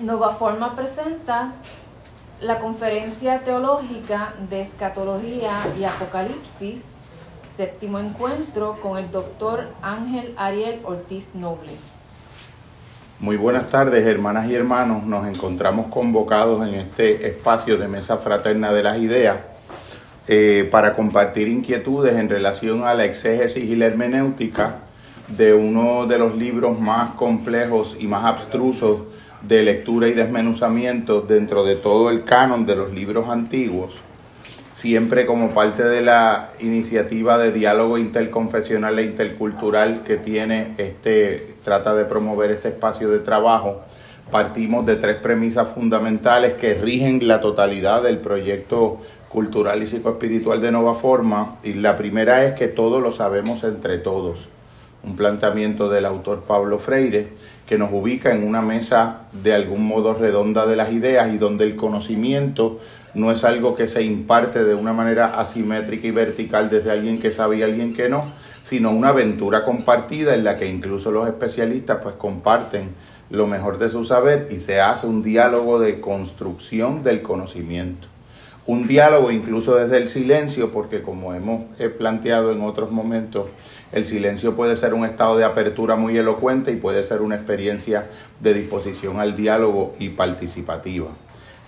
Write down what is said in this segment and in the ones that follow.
Nova Forma presenta la conferencia teológica de escatología y apocalipsis, séptimo encuentro con el doctor Ángel Ariel Ortiz Noble. Muy buenas tardes, hermanas y hermanos. Nos encontramos convocados en este espacio de Mesa Fraterna de las Ideas eh, para compartir inquietudes en relación a la exégesis y la hermenéutica de uno de los libros más complejos y más abstrusos de lectura y desmenuzamiento dentro de todo el canon de los libros antiguos, siempre como parte de la iniciativa de diálogo interconfesional e intercultural que tiene este, trata de promover este espacio de trabajo, partimos de tres premisas fundamentales que rigen la totalidad del proyecto cultural y psicoespiritual de Nova Forma. Y la primera es que todo lo sabemos entre todos. Un planteamiento del autor Pablo Freire que nos ubica en una mesa de algún modo redonda de las ideas y donde el conocimiento no es algo que se imparte de una manera asimétrica y vertical desde alguien que sabe y alguien que no, sino una aventura compartida en la que incluso los especialistas pues comparten lo mejor de su saber y se hace un diálogo de construcción del conocimiento. Un diálogo incluso desde el silencio, porque como hemos planteado en otros momentos, el silencio puede ser un estado de apertura muy elocuente y puede ser una experiencia de disposición al diálogo y participativa.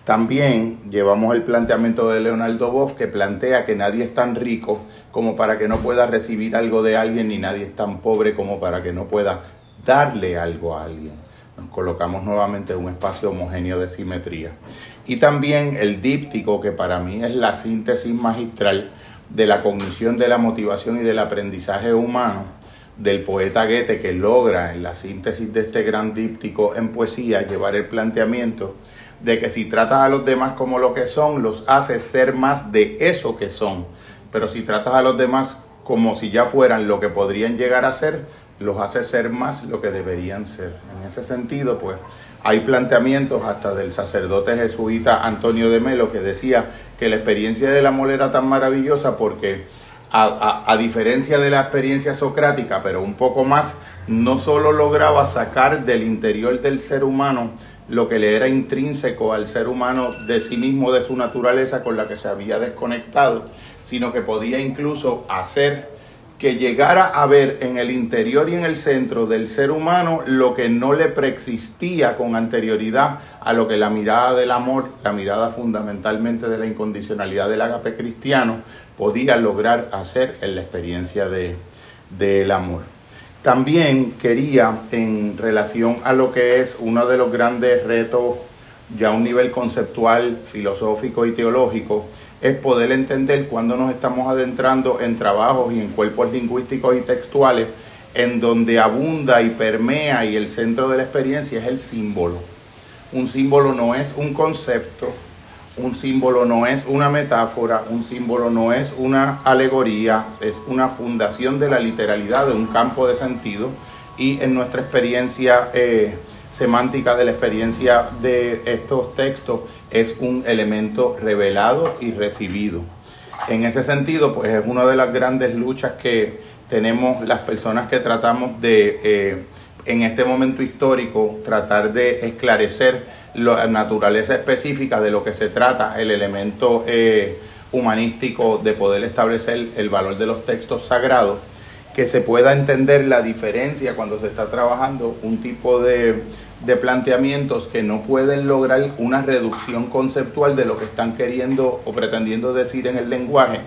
También llevamos el planteamiento de Leonardo Boff que plantea que nadie es tan rico como para que no pueda recibir algo de alguien, ni nadie es tan pobre como para que no pueda darle algo a alguien. Nos colocamos nuevamente en un espacio homogéneo de simetría. Y también el díptico, que para mí es la síntesis magistral de la cognición de la motivación y del aprendizaje humano del poeta Goethe que logra en la síntesis de este gran díptico en poesía llevar el planteamiento de que si tratas a los demás como lo que son, los haces ser más de eso que son, pero si tratas a los demás como si ya fueran lo que podrían llegar a ser, los hace ser más lo que deberían ser. En ese sentido, pues hay planteamientos hasta del sacerdote jesuita Antonio de Melo que decía que la experiencia del amor era tan maravillosa porque a, diferencia de la experiencia socrática, pero un poco más, no solo lograba sacar del interior del ser humano lo que le era intrínseco al ser humano de sí mismo, de su naturaleza con la que se había desconectado, sino que podía incluso hacer que llegara a ver en el interior y en el centro del ser humano lo que no le preexistía con anterioridad a lo que la mirada del amor, la mirada fundamentalmente de la incondicionalidad del agape cristiano, podía lograr hacer en la experiencia del de, amor. También quería, en relación a lo que es uno de los grandes retos ya a un nivel conceptual, filosófico y teológico, es poder entender cuando nos estamos adentrando en trabajos y en cuerpos lingüísticos y textuales en donde abunda y permea y el centro de la experiencia es el símbolo. Un símbolo no es un concepto, un símbolo no es una metáfora, un símbolo no es una alegoría, es una fundación de la literalidad, de un campo de sentido y en nuestra experiencia eh, semántica de la experiencia de estos textos es un elemento revelado y recibido. En ese sentido, pues es una de las grandes luchas que tenemos las personas que tratamos de, eh, en este momento histórico, tratar de esclarecer la naturaleza específica de lo que se trata, el elemento eh, humanístico de poder establecer el valor de los textos sagrados, que se pueda entender la diferencia cuando se está trabajando un tipo de de planteamientos que no pueden lograr una reducción conceptual de lo que están queriendo o pretendiendo decir en el lenguaje,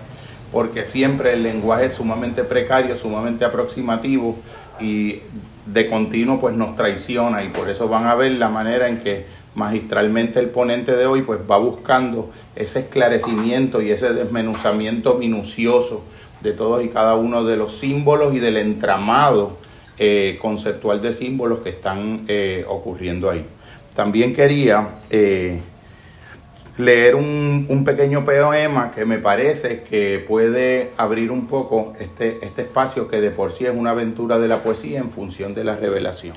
porque siempre el lenguaje es sumamente precario, sumamente aproximativo y de continuo pues nos traiciona y por eso van a ver la manera en que magistralmente el ponente de hoy pues va buscando ese esclarecimiento y ese desmenuzamiento minucioso de todos y cada uno de los símbolos y del entramado eh, conceptual de símbolos que están eh, ocurriendo ahí. También quería eh, leer un, un, pequeño poema que me parece que puede abrir un poco este, este espacio que de por sí es una aventura de la poesía en función de la revelación.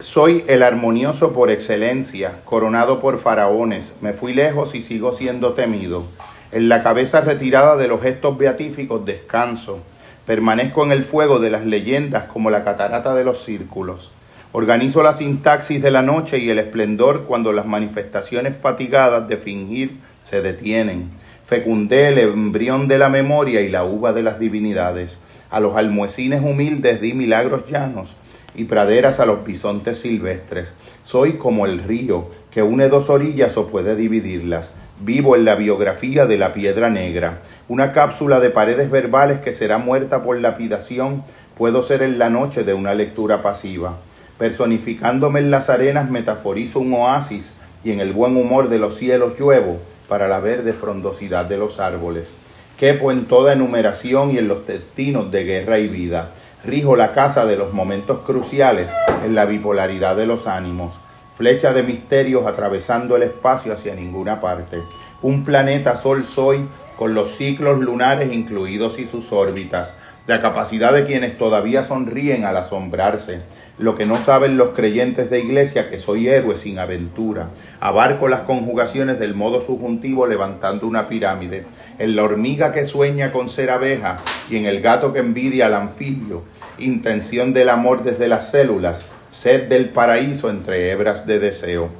Soy el armonioso por excelencia, coronado por faraones, me fui lejos y sigo siendo temido. En la cabeza retirada de los gestos beatíficos descanso Permanezco en el fuego de las leyendas como la catarata de los círculos. Organizo la sintaxis de la noche y el esplendor cuando las manifestaciones fatigadas de fingir se detienen. Fecundé el embrión de la memoria y la uva de las divinidades. A los almuecines humildes di milagros llanos y praderas a los bisontes silvestres. Soy como el río que une dos orillas o puede dividirlas. Vivo en la biografía de la piedra negra, una cápsula de paredes verbales que será muerta por lapidación, puedo ser en la noche de una lectura pasiva. Personificándome en las arenas metaforizo un oasis y en el buen humor de los cielos lluevo para la verde frondosidad de los árboles. Quepo en toda enumeración y en los destinos de guerra y vida. Rijo la casa de los momentos cruciales en la bipolaridad de los ánimos flecha de misterios atravesando el espacio hacia ninguna parte. Un planeta Sol soy con los ciclos lunares incluidos y sus órbitas, la capacidad de quienes todavía sonríen al asombrarse, lo que no saben los creyentes de iglesia que soy héroe sin aventura. Abarco las conjugaciones del modo subjuntivo levantando una pirámide, en la hormiga que sueña con ser abeja y en el gato que envidia al anfibio, intención del amor desde las células, sed del paraíso entre hebras de deseo,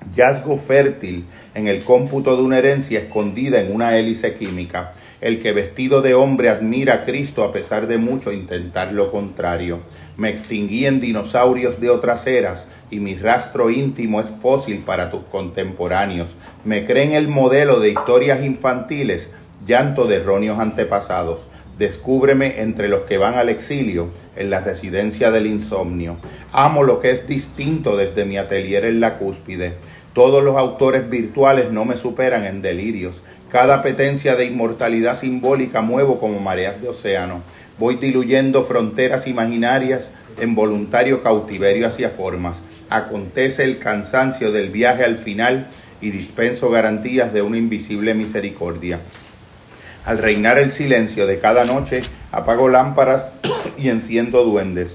hallazgo fértil en el cómputo de una herencia escondida en una hélice química, el que vestido de hombre admira a Cristo a pesar de mucho intentar lo contrario. Me extinguí en dinosaurios de otras eras y mi rastro íntimo es fósil para tus contemporáneos. Me creen el modelo de historias infantiles, llanto de erróneos antepasados. Descúbreme entre los que van al exilio en la residencia del insomnio. Amo lo que es distinto desde mi atelier en la cúspide. Todos los autores virtuales no me superan en delirios. Cada petencia de inmortalidad simbólica muevo como mareas de océano. Voy diluyendo fronteras imaginarias en voluntario cautiverio hacia formas. Acontece el cansancio del viaje al final y dispenso garantías de una invisible misericordia. Al reinar el silencio de cada noche, apago lámparas y enciendo duendes.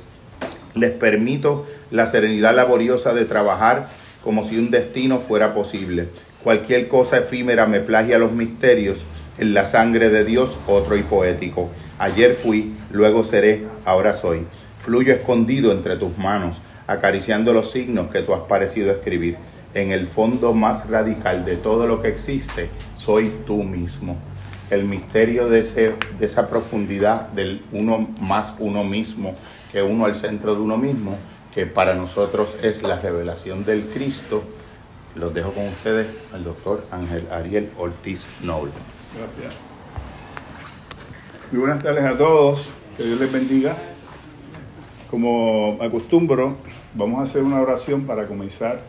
Les permito la serenidad laboriosa de trabajar como si un destino fuera posible. Cualquier cosa efímera me plagia los misterios. En la sangre de Dios, otro y poético. Ayer fui, luego seré, ahora soy. Fluyo escondido entre tus manos, acariciando los signos que tú has parecido escribir. En el fondo más radical de todo lo que existe, soy tú mismo el misterio de, ese, de esa profundidad del uno más uno mismo que uno al centro de uno mismo, que para nosotros es la revelación del Cristo. Los dejo con ustedes al doctor Ángel Ariel Ortiz Noble. Gracias. Muy buenas tardes a todos, que Dios les bendiga. Como acostumbro, vamos a hacer una oración para comenzar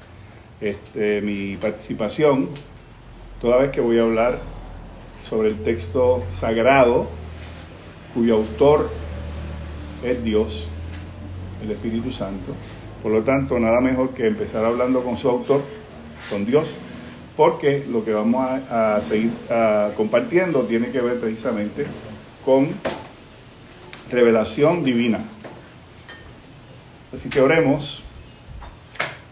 este, mi participación, toda vez que voy a hablar sobre el texto sagrado cuyo autor es Dios, el Espíritu Santo. Por lo tanto, nada mejor que empezar hablando con su autor, con Dios, porque lo que vamos a, seguir compartiendo tiene que ver precisamente con revelación divina. Así que oremos.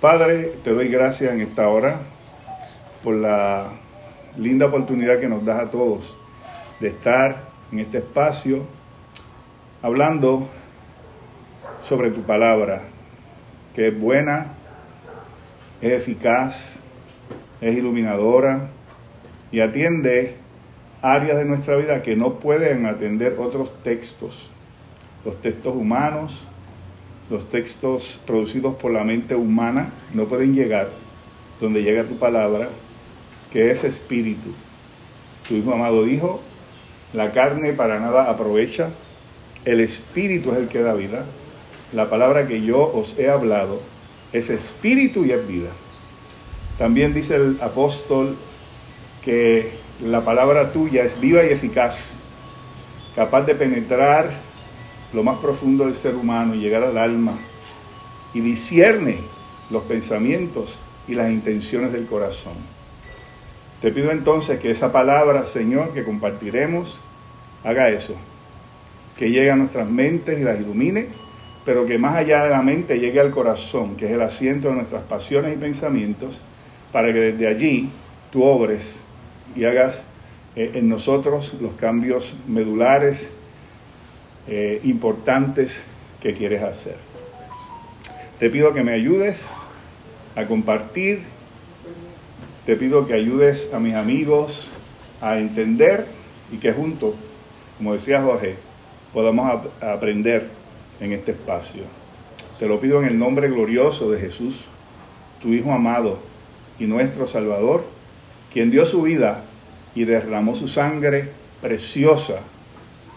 Padre, te doy gracias en esta hora por la linda oportunidad que nos das a todos de estar en este espacio hablando sobre tu palabra, que es buena, es eficaz, es iluminadora y atiende áreas de nuestra vida que no pueden atender otros textos, los textos humanos, los textos producidos por la mente humana, no pueden llegar donde llega tu palabra que es espíritu. Tu Hijo amado dijo, la carne para nada aprovecha, el espíritu es el que da vida. La palabra que yo os he hablado es espíritu y es vida. También dice el apóstol que la palabra tuya es viva y eficaz, capaz de penetrar lo más profundo del ser humano y llegar al alma y discierne los pensamientos y las intenciones del corazón. Te pido entonces que esa palabra, Señor, que compartiremos, haga eso, que llegue a nuestras mentes y las ilumine, pero que más allá de la mente llegue al corazón, que es el asiento de nuestras pasiones y pensamientos, para que desde allí tú obres y hagas eh, en nosotros los cambios medulares eh, importantes que quieres hacer. Te pido que me ayudes a compartir, te pido que ayudes a mis amigos a entender y que juntos, como decía Jorge, podamos aprender en este espacio. Te lo pido en el nombre glorioso de Jesús, tu Hijo amado y nuestro Salvador, quien dio su vida y derramó su sangre preciosa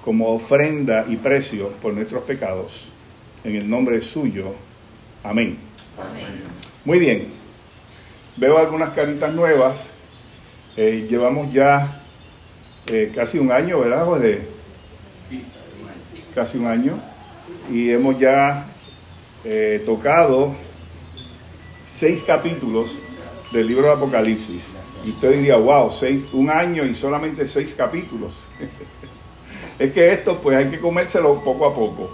como ofrenda y precio por nuestros pecados. En el nombre suyo. Amén. Muy bien. Veo algunas caritas nuevas. Eh, llevamos ya eh, casi un año, ¿verdad, José? Sí, casi un año. Y hemos ya eh, tocado seis capítulos del libro de Apocalipsis. Y usted diría, wow, seis, un año y solamente seis capítulos. es que esto pues hay que comérselo poco a poco,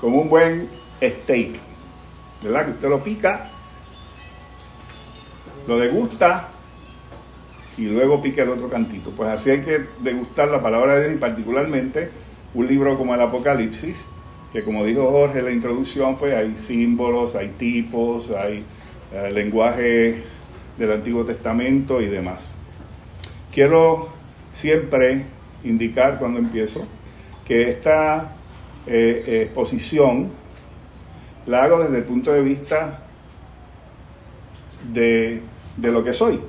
como un buen steak, ¿verdad? Que usted lo pica, lo degusta y luego pica el otro cantito. Pues así hay que degustar la palabra de Dios y particularmente un libro como el Apocalipsis, que como dijo Jorge en la introducción, pues hay símbolos, hay tipos, hay eh, lenguaje del Antiguo Testamento y demás. Quiero siempre indicar cuando empiezo que esta eh, exposición la hago desde el punto de vista de, lo que soy,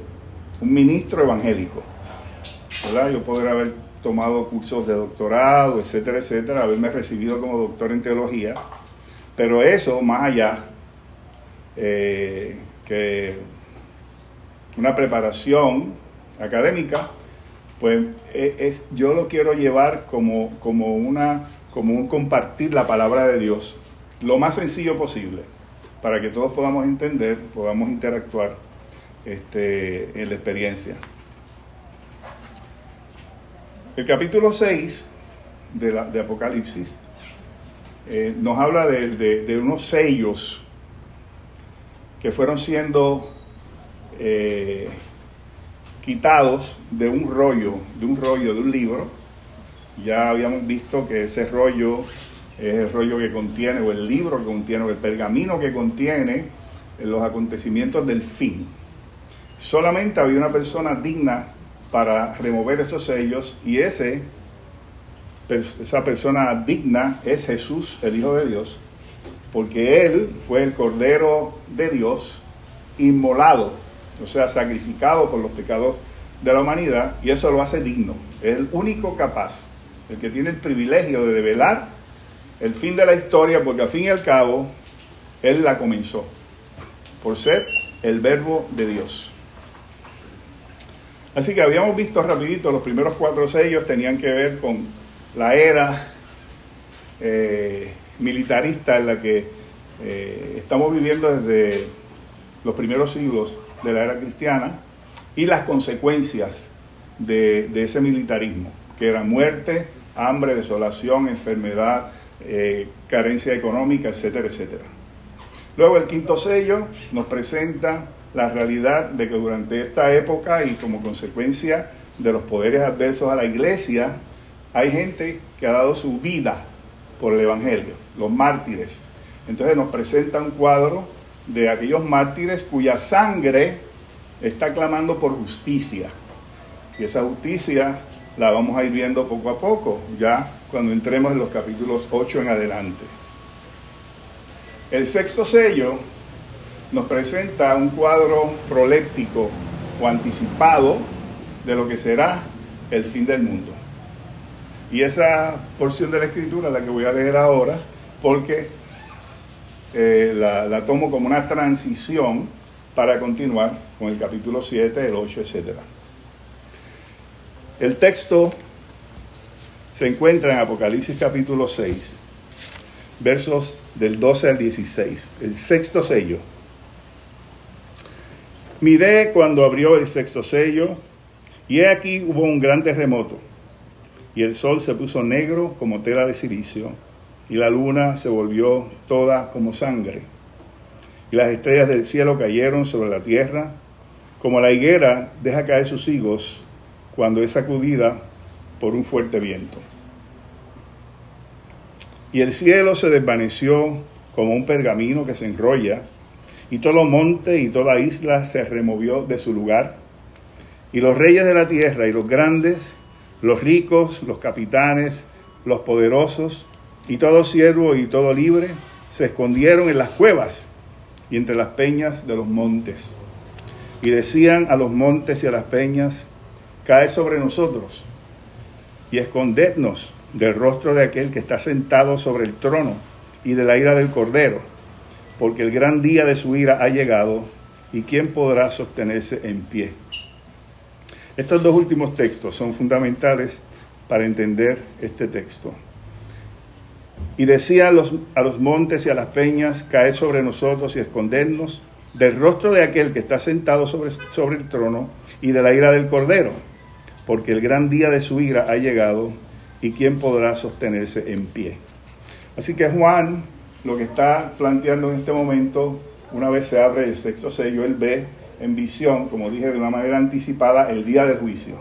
un ministro evangélico. Yo podría haber tomado cursos de doctorado, etcétera, etcétera, haberme recibido como doctor en teología, pero eso, más allá eh, que una preparación académica, pues e, es, yo lo quiero llevar como, como, una, como un compartir la palabra de Dios lo más sencillo posible, para que todos podamos entender, podamos interactuar este, en la experiencia. El capítulo 6 de, la, de Apocalipsis eh, nos habla de, unos sellos que fueron siendo eh, quitados de un rollo, de un rollo, de un libro. Ya habíamos visto que ese rollo es el rollo que contiene, o el libro que contiene, o el pergamino que contiene los acontecimientos del fin. Solamente había una persona digna para remover esos sellos y ese, esa persona digna es Jesús, el Hijo de Dios, porque Él fue el Cordero de Dios inmolado, o sea, sacrificado por los pecados de la humanidad y eso lo hace digno. Es el único capaz, el que tiene el privilegio de develar el fin de la historia, porque al fin y al cabo, Él la comenzó, por ser el verbo de Dios. Así que habíamos visto rapidito, los primeros cuatro sellos tenían que ver con la era eh, militarista en la que eh, estamos viviendo desde los primeros siglos de la era cristiana y las consecuencias de, ese militarismo, que era muerte, hambre, desolación, enfermedad, eh, carencia económica, etcétera, etcétera. Luego el quinto sello nos presenta la realidad de que durante esta época y como consecuencia de los poderes adversos a la iglesia, hay gente que ha dado su vida por el Evangelio, los mártires. Entonces nos presenta un cuadro de aquellos mártires cuya sangre está clamando por justicia. Y esa justicia la vamos a ir viendo poco a poco. Ya cuando entremos en los capítulos 8 en adelante. El sexto sello nos presenta un cuadro proléptico o anticipado de lo que será el fin del mundo. Y esa porción de la escritura la que voy a leer ahora, porque eh, la, la, tomo como una transición para continuar con el capítulo 7, el 8, etc. El texto se encuentra en Apocalipsis capítulo 6, versos del 12 al 16, el sexto sello. Miré cuando abrió el sexto sello, y he aquí hubo un gran terremoto, y el sol se puso negro como tela de silicio, y la luna se volvió toda como sangre, y las estrellas del cielo cayeron sobre la tierra, como la higuera deja caer sus higos cuando es sacudida por un fuerte viento. Y el cielo se desvaneció como un pergamino que se enrolla, y todo monte y toda isla se removió de su lugar, y los reyes de la tierra y los grandes, los ricos, los capitanes, los poderosos, y todo siervo y todo libre, se escondieron en las cuevas y entre las peñas de los montes. Y decían a los montes y a las peñas, cae sobre nosotros y escondednos del rostro de aquel que está sentado sobre el trono y de la ira del cordero, porque el gran día de su ira ha llegado y quién podrá sostenerse en pie. Estos dos últimos textos son fundamentales para entender este texto. Y decía a los, a los montes y a las peñas, cae sobre nosotros y escondernos del rostro de aquel que está sentado sobre, sobre el trono y de la ira del cordero, porque el gran día de su ira ha llegado y quién podrá sostenerse en pie. Así que Juan lo que está planteando en este momento, una vez se abre el sexto sello, él ve en visión, como dije de una manera anticipada, el día del juicio,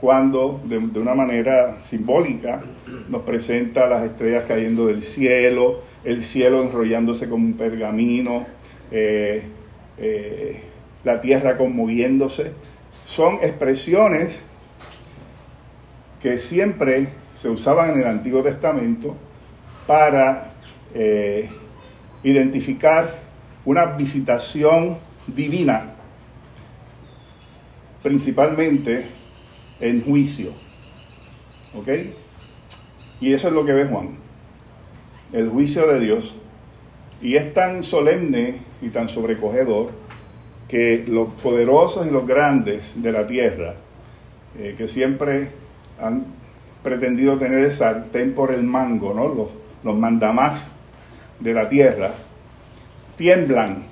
cuando de, una manera simbólica nos presenta las estrellas cayendo del cielo, el cielo enrollándose como un pergamino, eh, eh, la tierra conmoviéndose. Son expresiones que siempre se usaban en el Antiguo Testamento para eh, identificar una visitación divina, principalmente en juicio. ¿Ok? Y eso es lo que ve Juan, el juicio de Dios. Y es tan solemne y tan sobrecogedor que los poderosos y los grandes de la tierra, eh, que siempre han pretendido tener el sartén por el mango, ¿no? los, los mandamás de la tierra, tiemblan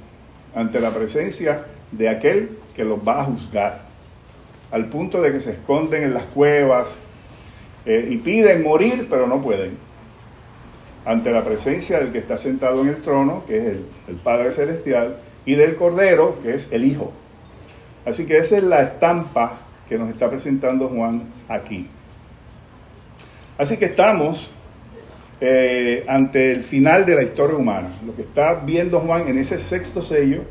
ante la presencia de aquel que los va a juzgar, al punto de que se esconden en las cuevas eh, y piden morir, pero no pueden, ante la presencia del que está sentado en el trono, que es el, el Padre Celestial, y del Cordero, que es el Hijo. Así que esa es la estampa que nos está presentando Juan aquí. Así que estamos eh, ante el final de la historia humana. Lo que está viendo Juan en ese sexto sello,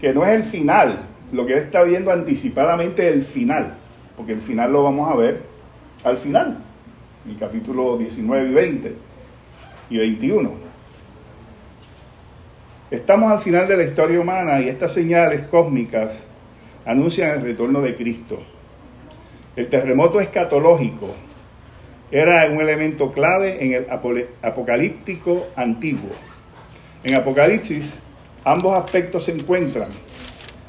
que no es el final, lo que él está viendo anticipadamente es el final, porque el final lo vamos a ver al final, el capítulo 19 y 20 y 21. Estamos al final de la historia humana y estas señales cósmicas anuncian el retorno de Cristo. El terremoto escatológico era un elemento clave en el apocalíptico antiguo. En Apocalipsis, ambos aspectos se encuentran.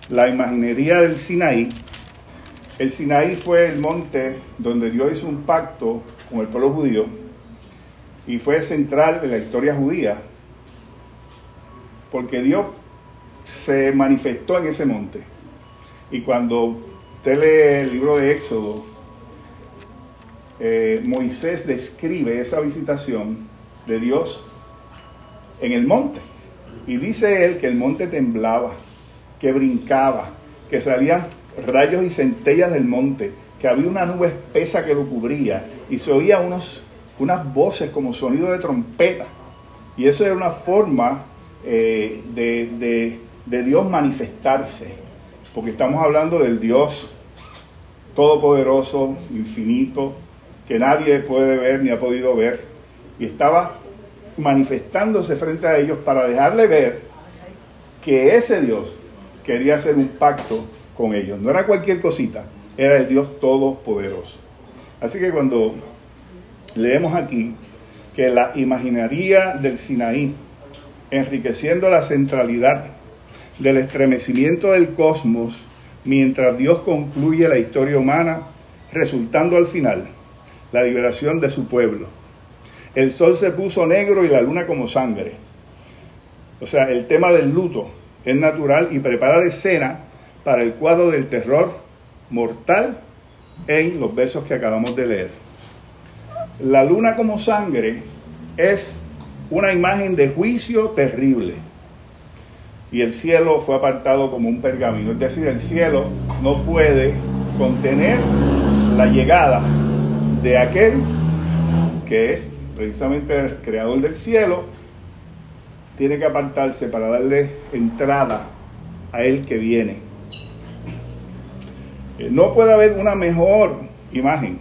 La imaginería del Sinaí. El Sinaí fue el monte donde Dios hizo un pacto con el pueblo judío y fue central de la historia judía porque Dios se manifestó en ese monte. Y cuando usted lee el libro de Éxodo, eh, Moisés describe esa visitación de Dios en el monte. Y dice él que el monte temblaba, que brincaba, que salían rayos y centellas del monte, que había una nube espesa que lo cubría y se oía unos, unas voces como sonido de trompeta. Y eso era una forma eh, de, de Dios manifestarse, porque estamos hablando del Dios todopoderoso, infinito, que nadie puede ver ni ha podido ver, y estaba manifestándose frente a ellos para dejarle ver que ese Dios quería hacer un pacto con ellos. No era cualquier cosita, era el Dios todopoderoso. Así que cuando leemos aquí que la imaginaría del Sinaí, enriqueciendo la centralidad del estremecimiento del cosmos, mientras Dios concluye la historia humana, resultando al final la liberación de su pueblo. El sol se puso negro y la luna como sangre. O sea, el tema del luto es natural y prepara la escena para el cuadro del terror mortal en los versos que acabamos de leer. La luna como sangre es una imagen de juicio terrible. Y el cielo fue apartado como un pergamino. Es decir, el cielo no puede contener la llegada de aquel que es precisamente el creador del cielo tiene que apartarse para darle entrada a Él que viene. Eh, no puede haber una mejor imagen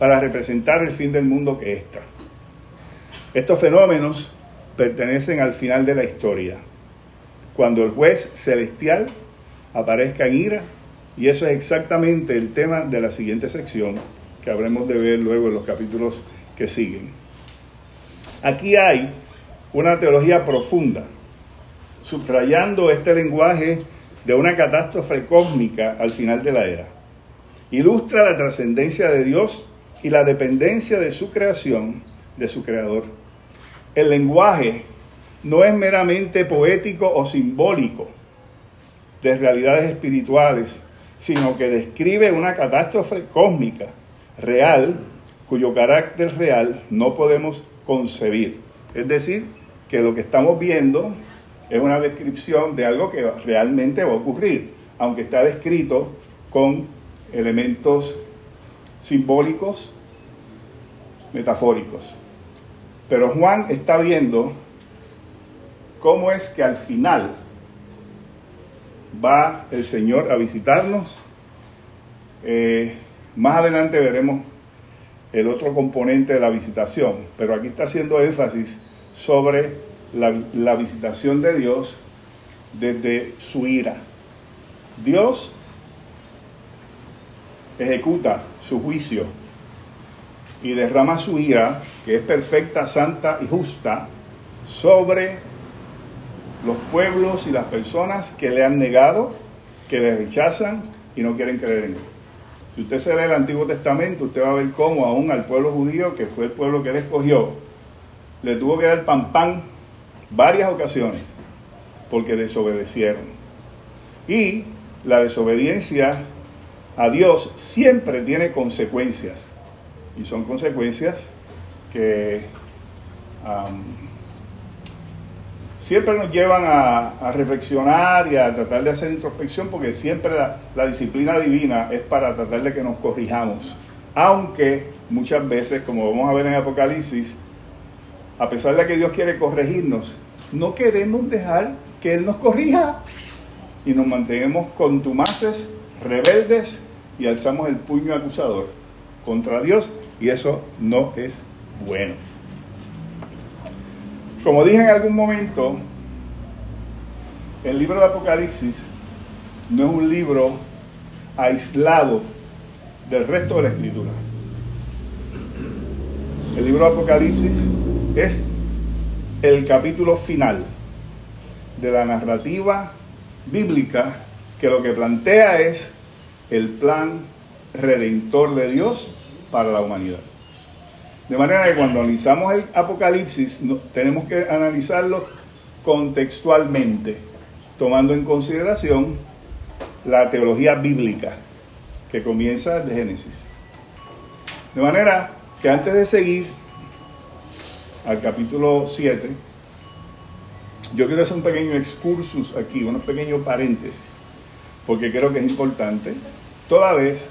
para representar el fin del mundo que esta. Estos fenómenos pertenecen al final de la historia, cuando el juez celestial aparezca en ira, y eso es exactamente el tema de la siguiente sección que habremos de ver luego en los capítulos que siguen. Aquí hay una teología profunda, subrayando este lenguaje de una catástrofe cósmica al final de la era. Ilustra la trascendencia de Dios y la dependencia de su creación, de su creador. El lenguaje no es meramente poético o simbólico de realidades espirituales, sino que describe una catástrofe cósmica real cuyo carácter real no podemos concebir. Es decir, que lo que estamos viendo es una descripción de algo que realmente va a ocurrir, aunque está descrito con elementos simbólicos, metafóricos. Pero Juan está viendo cómo es que al final va el Señor a visitarnos. Eh, más adelante veremos el otro componente de la visitación, pero aquí está haciendo énfasis sobre la, la visitación de Dios desde su ira. Dios ejecuta su juicio y derrama su ira, que es perfecta, santa y justa, sobre los pueblos y las personas que le han negado, que le rechazan y no quieren creer en él. Si usted se lee el Antiguo Testamento, usted va a ver cómo aún al pueblo judío, que fue el pueblo que él escogió, le tuvo que dar pan pan varias ocasiones porque desobedecieron. Y la desobediencia a Dios siempre tiene consecuencias. Y son consecuencias que siempre nos llevan a, reflexionar y a tratar de hacer introspección porque siempre la, disciplina divina es para tratar de que nos corrijamos. Aunque muchas veces, como vamos a ver en Apocalipsis, a pesar de que Dios quiere corregirnos, no queremos dejar que Él nos corrija y nos mantenemos contumaces, rebeldes y alzamos el puño acusador contra Dios y eso no es bueno. Como dije en algún momento, el libro de Apocalipsis no es un libro aislado del resto de la escritura. El libro de Apocalipsis es el capítulo final de la narrativa bíblica que lo que plantea es el plan redentor de Dios para la humanidad. De manera que cuando analizamos el Apocalipsis tenemos que analizarlo contextualmente, tomando en consideración la teología bíblica que comienza de Génesis. De manera que antes de seguir al capítulo 7, yo quiero hacer un pequeño excursus aquí, unos pequeños paréntesis, porque creo que es importante, toda vez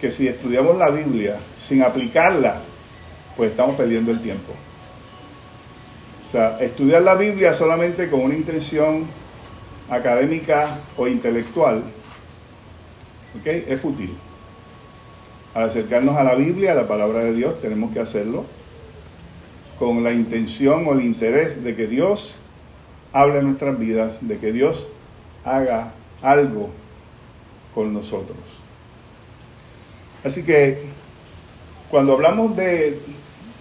que si estudiamos la Biblia sin aplicarla pues estamos perdiendo el tiempo. O sea, estudiar la Biblia solamente con una intención académica o intelectual es fútil. Al acercarnos a la Biblia, a la palabra de Dios, tenemos que hacerlo con la intención o el interés de que Dios hable en nuestras vidas, de que Dios haga algo con nosotros. Así que cuando hablamos de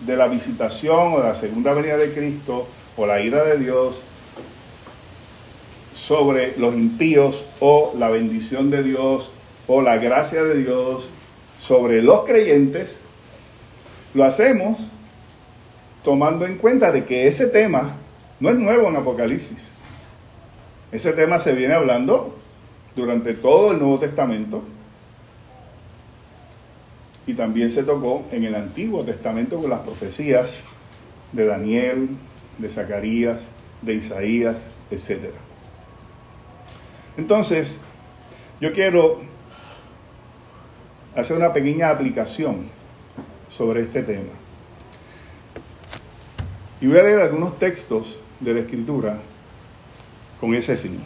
de la visitación o de la segunda venida de Cristo o la ira de Dios sobre los impíos o la bendición de Dios o la gracia de Dios sobre los creyentes, lo hacemos tomando en cuenta de que ese tema no es nuevo en Apocalipsis. Ese tema se viene hablando durante todo el Nuevo Testamento y también se tocó en el Antiguo Testamento con las profecías de Daniel, de Zacarías, de Isaías, etc. Entonces, yo quiero hacer una pequeña aplicación sobre este tema. Y voy a leer algunos textos de la Escritura con ese fin.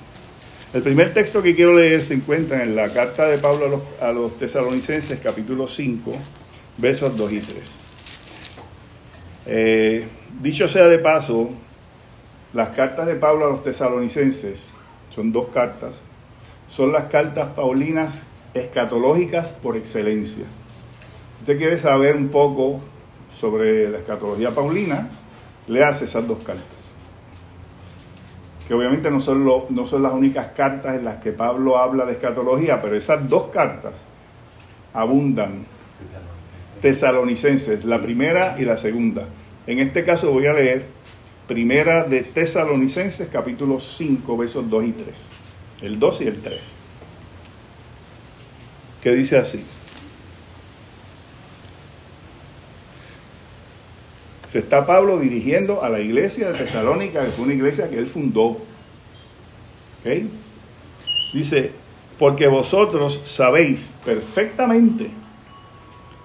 El primer texto que quiero leer se encuentra en la carta de Pablo a los, a los tesalonicenses, capítulo 5, versos 2 y 3. Eh, dicho sea de paso, las cartas de Pablo a los tesalonicenses, son dos cartas, son las cartas paulinas escatológicas por excelencia. Usted quiere saber un poco sobre la escatología paulina, hace esas dos cartas. Que obviamente no son, no son las únicas cartas en las que Pablo habla de escatología, pero esas dos cartas abundan. Tesalonicenses, la primera y la segunda. En este caso voy a leer primera de Tesalonicenses, capítulo 5, versos 2 y 3. El 2 y el 3. Que dice así. Se está Pablo dirigiendo a la iglesia de Tesalónica, que fue una iglesia que él fundó. Dice, porque vosotros sabéis perfectamente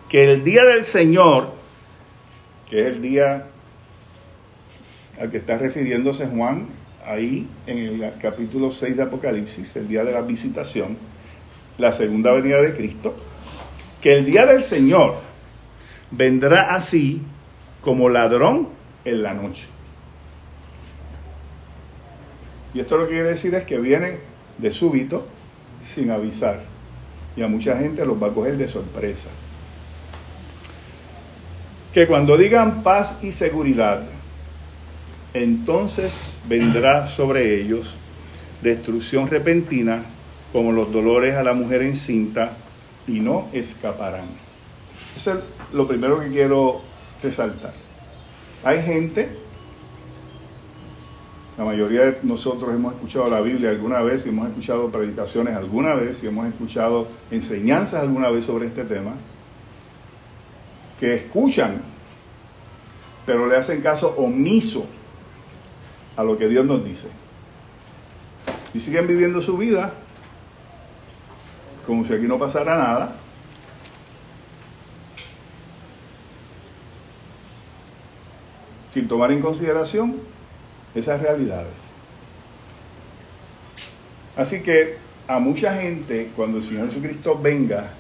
que el día del Señor, que es el día al que está refiriéndose Juan ahí en el capítulo 6 de Apocalipsis, el día de la visitación, la segunda venida de Cristo, que el día del Señor vendrá así como ladrón en la noche. Y esto lo que quiere decir es que viene de súbito, sin avisar. Y a mucha gente los va a coger de sorpresa. Que cuando digan paz y seguridad, entonces vendrá sobre ellos destrucción repentina como los dolores a la mujer encinta y no escaparán. Eso es lo primero que quiero resaltar. Hay gente, la mayoría de nosotros hemos escuchado la Biblia alguna vez, y hemos escuchado predicaciones alguna vez, y hemos escuchado enseñanzas alguna vez sobre este tema, que escuchan, pero le hacen caso omiso a lo que Dios nos dice. Y siguen viviendo su vida como si aquí no pasara nada, sin tomar en consideración esas realidades. Así que a mucha gente, cuando el Señor Jesucristo venga,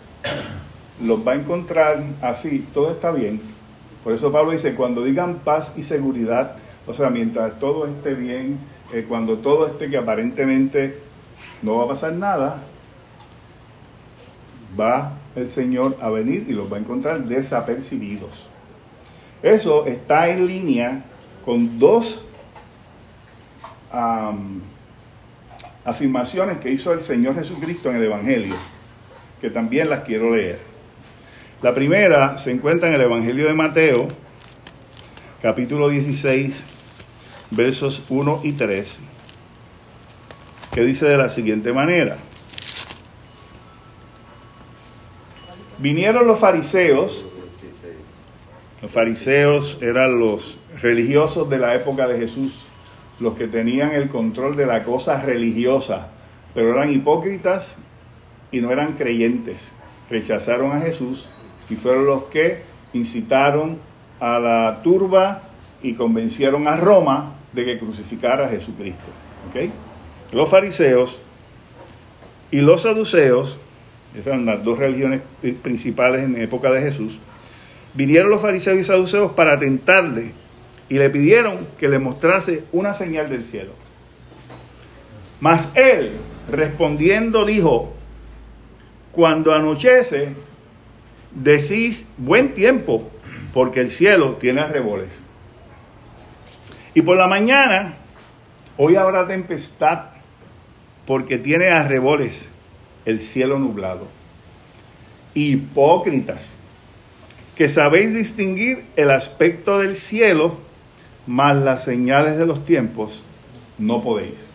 los va a encontrar así, todo está bien. Por eso Pablo dice, cuando digan paz y seguridad, o sea, mientras todo esté bien, eh, cuando todo esté que aparentemente no va a pasar nada, va el Señor a venir y los va a encontrar desapercibidos. Eso está en línea con dos afirmaciones que hizo el Señor Jesucristo en el Evangelio, que también las quiero leer. La primera se encuentra en el Evangelio de Mateo, capítulo 16, versos 1 y 3, que dice de la siguiente manera. Vinieron los fariseos fariseos eran los religiosos de la época de Jesús, los que tenían el control de la cosa religiosa, pero eran hipócritas y no eran creyentes. Rechazaron a Jesús y fueron los que incitaron a la turba y convencieron a Roma de que crucificara a Jesucristo. Los fariseos y los saduceos, esas eran las dos religiones principales en la época de Jesús, Vinieron los fariseos y saduceos para tentarle y le pidieron que le mostrase una señal del cielo. Mas él, respondiendo, dijo, cuando anochece, decís buen tiempo, porque el cielo tiene arreboles. Y por la mañana, hoy habrá tempestad, porque tiene arreboles el cielo nublado. Hipócritas que sabéis distinguir el aspecto del cielo, más las señales de los tiempos, no podéis.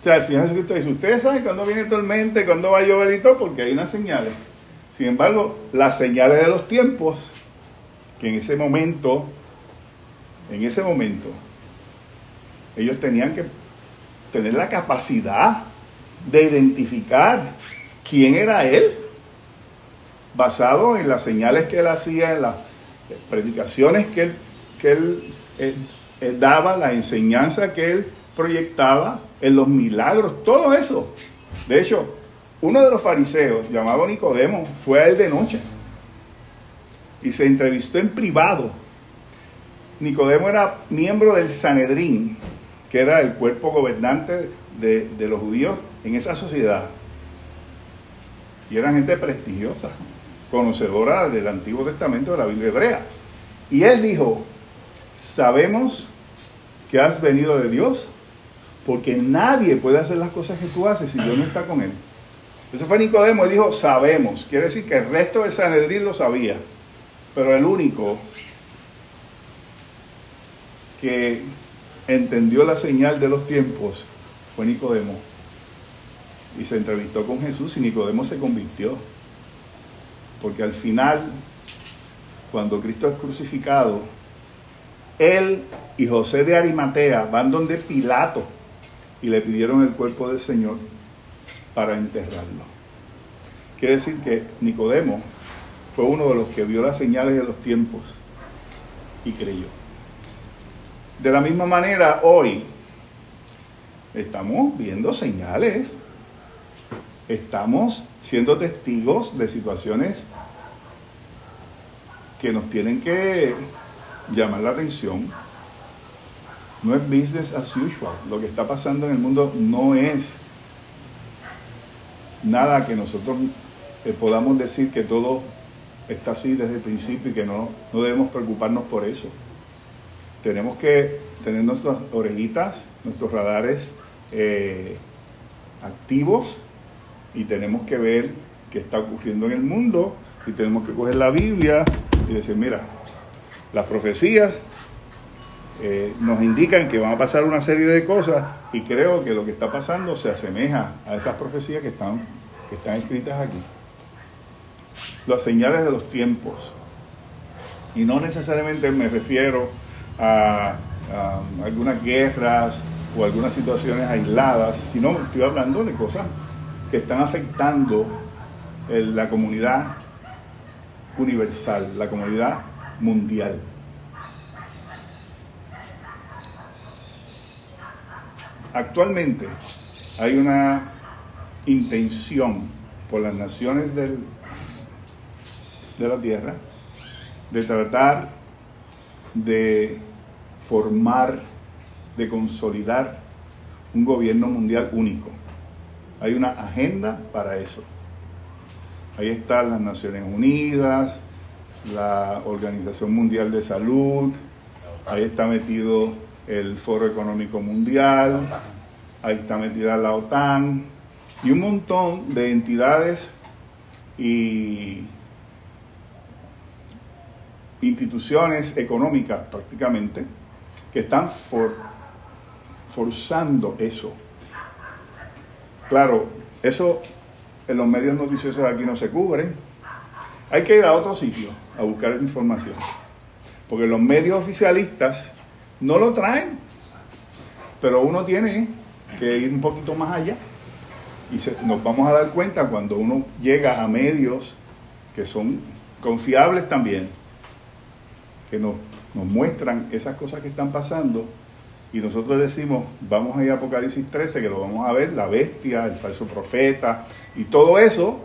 O sea, el Señor Jesucristo dice, ustedes saben cuándo viene tormenta y cuándo va a llover y todo, porque hay unas señales. Sin embargo, las señales de los tiempos, que en ese momento, en ese momento, ellos tenían que tener la capacidad de identificar quién era Él basado en las señales que él hacía, en las predicaciones que él, que él eh, él daba la enseñanza que él proyectaba en los milagros, todo eso. De hecho, uno de los fariseos, llamado Nicodemo, fue a él de noche y se entrevistó en privado. Nicodemo era miembro del Sanedrín, que era el cuerpo gobernante de, de los judíos en esa sociedad. Y era gente prestigiosa, conocedora del Antiguo Testamento de la Biblia hebrea. Y él dijo, sabemos que has venido de Dios, porque nadie puede hacer las cosas que tú haces si Dios no está con él. Eso fue Nicodemo y dijo, sabemos. Quiere decir que el resto de Sanedrín lo sabía, pero el único que entendió la señal de los tiempos fue Nicodemo. Y se entrevistó con Jesús y Nicodemo se convirtió. Porque al final, cuando Cristo es crucificado, él y José de Arimatea van donde Pilato y le pidieron el cuerpo del Señor para enterrarlo. Quiere decir que Nicodemo fue uno de los que vio las señales de los tiempos y creyó. De la misma manera, hoy estamos viendo señales, estamos siendo testigos de situaciones que nos tienen que llamar la atención. No es business as usual. Lo que está pasando en el mundo no es nada que nosotros eh, podamos decir que todo está así desde el principio y que no, no debemos preocuparnos por eso. Tenemos que tener nuestras orejitas, nuestros radares eh, activos y tenemos que ver qué está ocurriendo en el mundo y tenemos que coger la Biblia y decir, mira, las profecías eh, nos indican que van a pasar una serie de cosas y creo que lo que está pasando se asemeja a esas profecías que están, que están escritas aquí. Las señales de los tiempos. Y no necesariamente me refiero a, algunas guerras o algunas situaciones aisladas, sino estoy hablando de cosas que están afectando la comunidad universal, la comunidad mundial. Actualmente hay una intención por las naciones del, de la Tierra de tratar de formar, de consolidar un gobierno mundial único. Hay una agenda para eso. Ahí están las Naciones Unidas, la Organización Mundial de Salud, ahí está metido el Foro Económico Mundial, ahí está metida la OTAN y un montón de entidades y instituciones económicas prácticamente que están forzando eso. Claro, eso en los medios noticiosos aquí no se cubre. Hay que ir a otro sitio a buscar esa información. Porque los medios oficialistas no lo traen. Pero uno tiene que ir un poquito más allá. Y nos vamos a dar cuenta cuando uno llega a medios que son confiables también, que nos, nos muestran esas cosas que están pasando y nosotros decimos, vamos a ir a Apocalipsis 13, que lo vamos a ver, la bestia, el falso profeta, y todo eso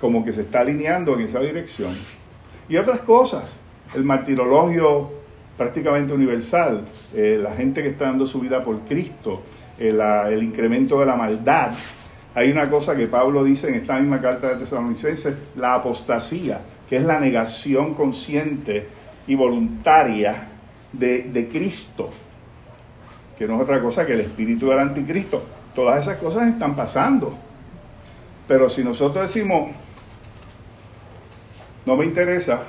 como que se está alineando en esa dirección. Y otras cosas, el martirologio prácticamente universal, eh, la gente que está dando su vida por Cristo, eh, el incremento de la maldad. Hay una cosa que Pablo dice en esta misma carta de Tesalonicenses, la apostasía, que es la negación consciente y voluntaria de, de Cristo que no es otra cosa que el espíritu del anticristo. Todas esas cosas están pasando. Pero si nosotros decimos, no me interesa,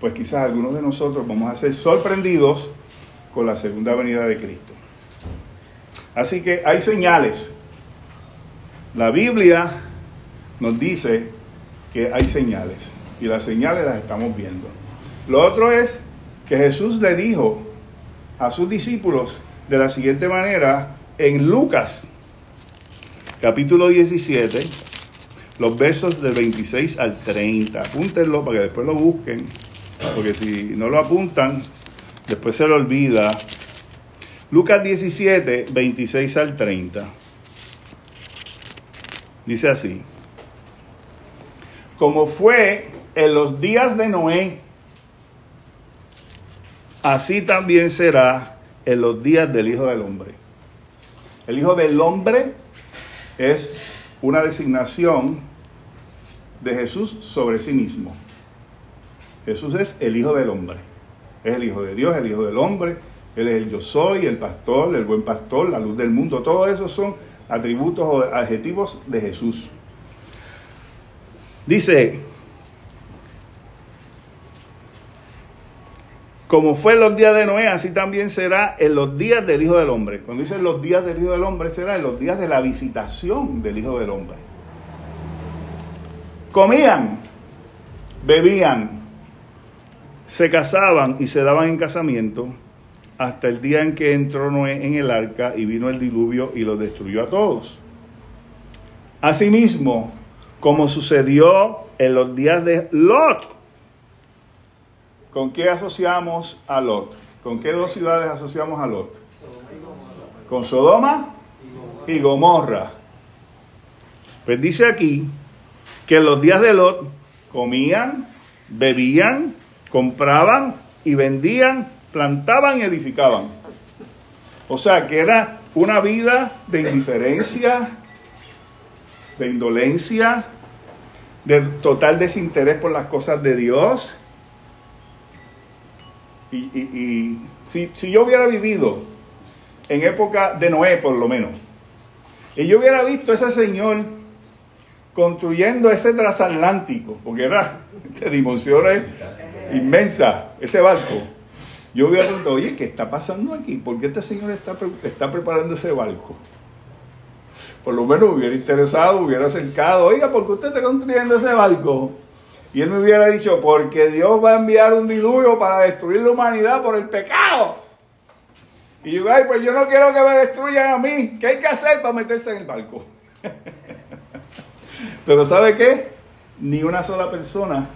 pues quizás algunos de nosotros vamos a ser sorprendidos con la segunda venida de Cristo. Así que hay señales. La Biblia nos dice que hay señales y las señales las estamos viendo. Lo otro es que Jesús le dijo a sus discípulos de la siguiente manera en Lucas, capítulo 17, los versos del 26 al 30. Apúntenlo para que después lo busquen, porque si no lo apuntan, después se le olvida. Lucas 17, 26 al 30. Dice así. Como fue en los días de Noé, así también será en los días del Hijo del Hombre. El Hijo del Hombre es una designación de Jesús sobre sí mismo. Jesús es el Hijo del Hombre. Es el Hijo de Dios, el Hijo del Hombre. Él es el yo soy, el pastor, el buen pastor, la luz del mundo. Todos esos son atributos o adjetivos de Jesús. Dice, como fue en los días de Noé, así también será en los días del Hijo del Hombre. Cuando dice los días del Hijo del Hombre, será en los días de la visitación del Hijo del Hombre. Comían, bebían, se casaban y se daban en casamiento hasta el día en que entró Noé en el arca y vino el diluvio y los destruyó a todos. Asimismo, como sucedió en los días de Lot. ¿Con qué asociamos a Lot? ¿Con qué dos ciudades asociamos a Lot? Con Sodoma y Gomorra. Pues dice aquí que en los días de Lot comían, bebían, compraban y vendían, plantaban y edificaban. O sea que era una vida de indiferencia, de indolencia, de total desinterés por las cosas de Dios. Y, si, si yo hubiera vivido en época de Noé, por lo menos, y yo hubiera visto a ese señor construyendo ese transatlántico, porque era de dimensiones inmensas, ese barco, yo hubiera preguntado, oye, ¿qué está pasando aquí? ¿Por qué este señor está, está preparando ese barco? Por lo menos hubiera interesado, hubiera acercado, oiga, ¿por qué usted está construyendo ese barco? Y él me hubiera dicho, porque Dios va a enviar un diluvio para destruir la humanidad por el pecado. Y yo, ay, pues yo no quiero que me destruyan a mí. ¿Qué hay que hacer para meterse en el barco? Pero ¿sabe qué? Ni una sola persona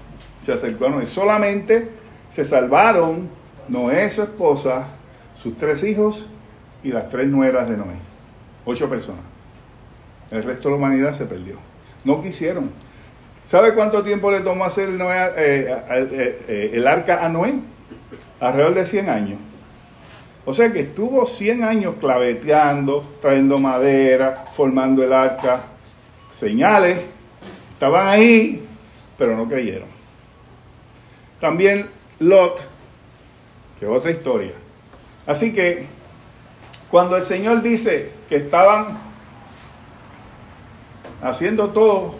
se acercó a Noé. Solamente se salvaron Noé, su esposa, sus tres hijos y las tres nueras de Noé. Ocho personas. El resto de la humanidad se perdió. No quisieron. ¿Sabe cuánto tiempo le tomó hacer Noé, eh, eh, eh, el arca a Noé? Alrededor de 100 años. O sea que estuvo 100 años claveteando, trayendo madera, formando el arca. Señales, estaban ahí, pero no creyeron. También Lot, que es otra historia. Así que cuando el Señor dice que estaban haciendo todo